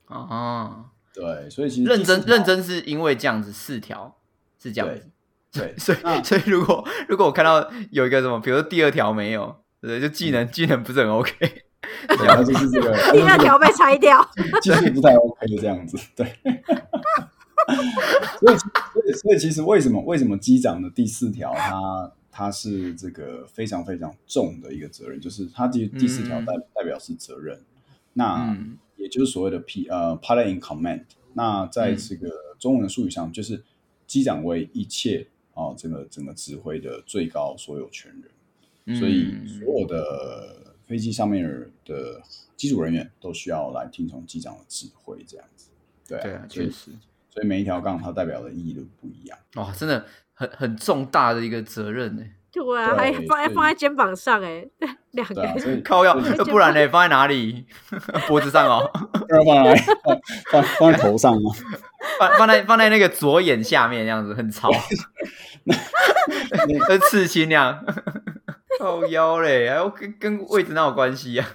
哦，对，所以其实认真认真是因为这样子四条是这样子。对，所以所以如果如果我看到有一个什么，比如说第二条没有，对，就技能技能不是很 OK。然后就是这个 第二条被拆掉，继续不太 OK 的这样子，对。所以，所以，所以，其实为什么为什么机长的第四条，它它是这个非常非常重的一个责任，就是它第第四条代代表是责任，那也就是所谓的 P 呃 Pilot in Command。那在这个中文的术语上，就是机长为一切啊这个整个指挥的最高所有权人，所以所有的。飞机上面的机组人员都需要来听从机长的指挥，这样子。对啊，确实。所以每一条杠它代表的意义都不一样。哇，真的很很重大的一个责任呢。对啊，还放放在肩膀上哎，两个 靠要，不然呢？放在哪里？脖子上哦。要放在放放在头上吗？放放在放在那个左眼下面，这样子很潮。跟刺青那样。靠腰嘞，还要跟跟位置哪有关系呀？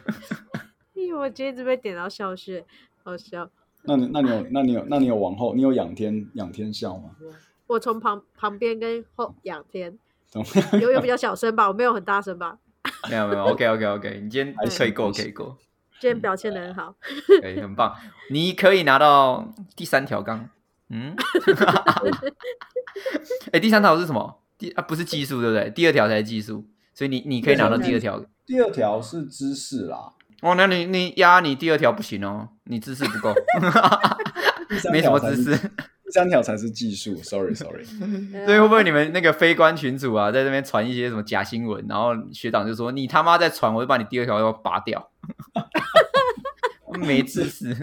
因为我今天一直被点到笑穴，好笑。那你那你有那你有那你有往后，你有仰天仰天笑吗？我从旁旁边跟后仰天，有有比较小声吧？我没有很大声吧？没有没有，OK OK OK，你今天可以过可以过，今天表现的很好，可以很棒，你可以拿到第三条杠。嗯，哎，第三条是什么？第啊不是技术对不对？第二条才是技术。所以你你可以拿到第二条，第二条是知识啦。哦，那你你压你第二条不行哦，你知识不够，没什么知识。第三条才是技术，sorry sorry。所以会不会你们那个非官群主啊，在这边传一些什么假新闻，然后学长就说你他妈在传，我就把你第二条要拔掉。没知识。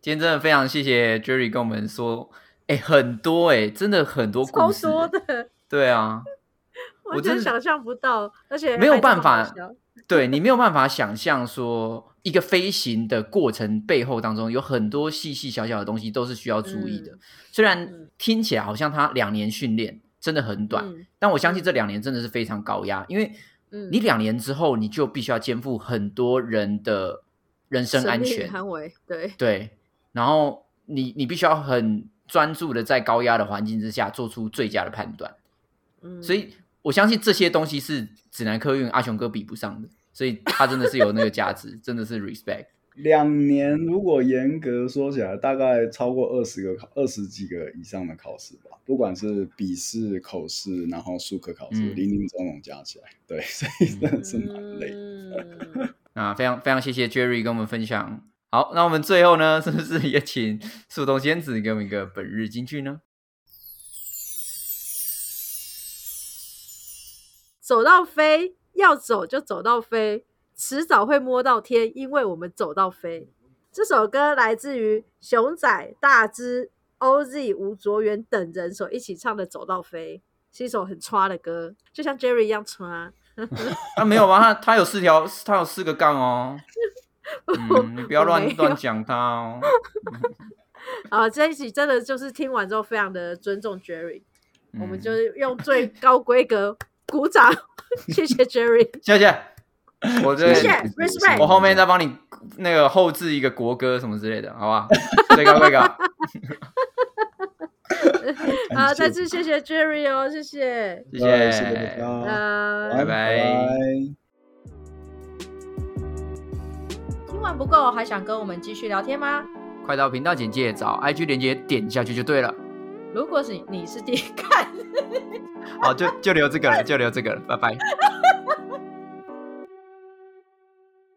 今天真的非常谢谢 Jerry 跟我们说，哎，很多哎，真的很多故事。多的。对啊，我真想象不到，而且没有办法，对你没有办法想象说一个飞行的过程背后当中有很多细细小小的东西都是需要注意的。虽然听起来好像他两年训练真的很短，但我相信这两年真的是非常高压，因为你两年之后你就必须要肩负很多人的人身安全，对对，然后你你必须要很专注的在高压的环境之下做出最佳的判断。所以，我相信这些东西是指南客运阿雄哥比不上的，所以他真的是有那个价值，真的是 respect。两年如果严格说起来，大概超过二十个考，二十几个以上的考试吧，不管是笔试、口试，然后术科考试，零零总总加起来，对，所以真的是蛮累。那，非常非常谢谢 Jerry 跟我们分享。好，那我们最后呢，是不是也请树洞仙子给我们一个本日金句呢？走到飞，要走就走到飞，迟早会摸到天，因为我们走到飞。这首歌来自于熊仔、大只、OZ、吴卓源等人所一起唱的《走到飞》，是一首很刷的歌，就像 Jerry 一样刷。啊，没有吧？他他有四条，他有四个杠哦。嗯，你不要乱乱讲他哦。啊，这一集真的就是听完之后非常的尊重 Jerry，我们就是用最高规格鼓掌，谢谢 Jerry，谢谢。我谢谢，respect。我后面再帮你那个后置一个国歌什么之类的，好吧？最高规格。好，再次谢谢 Jerry 哦，谢谢，谢谢，谢谢大家，拜拜。听完不够，还想跟我们继续聊天吗？快到频道简介找 IG 连接点下去就对了。如果是你是第一看，好，就就留这个了，就留这个了，拜拜。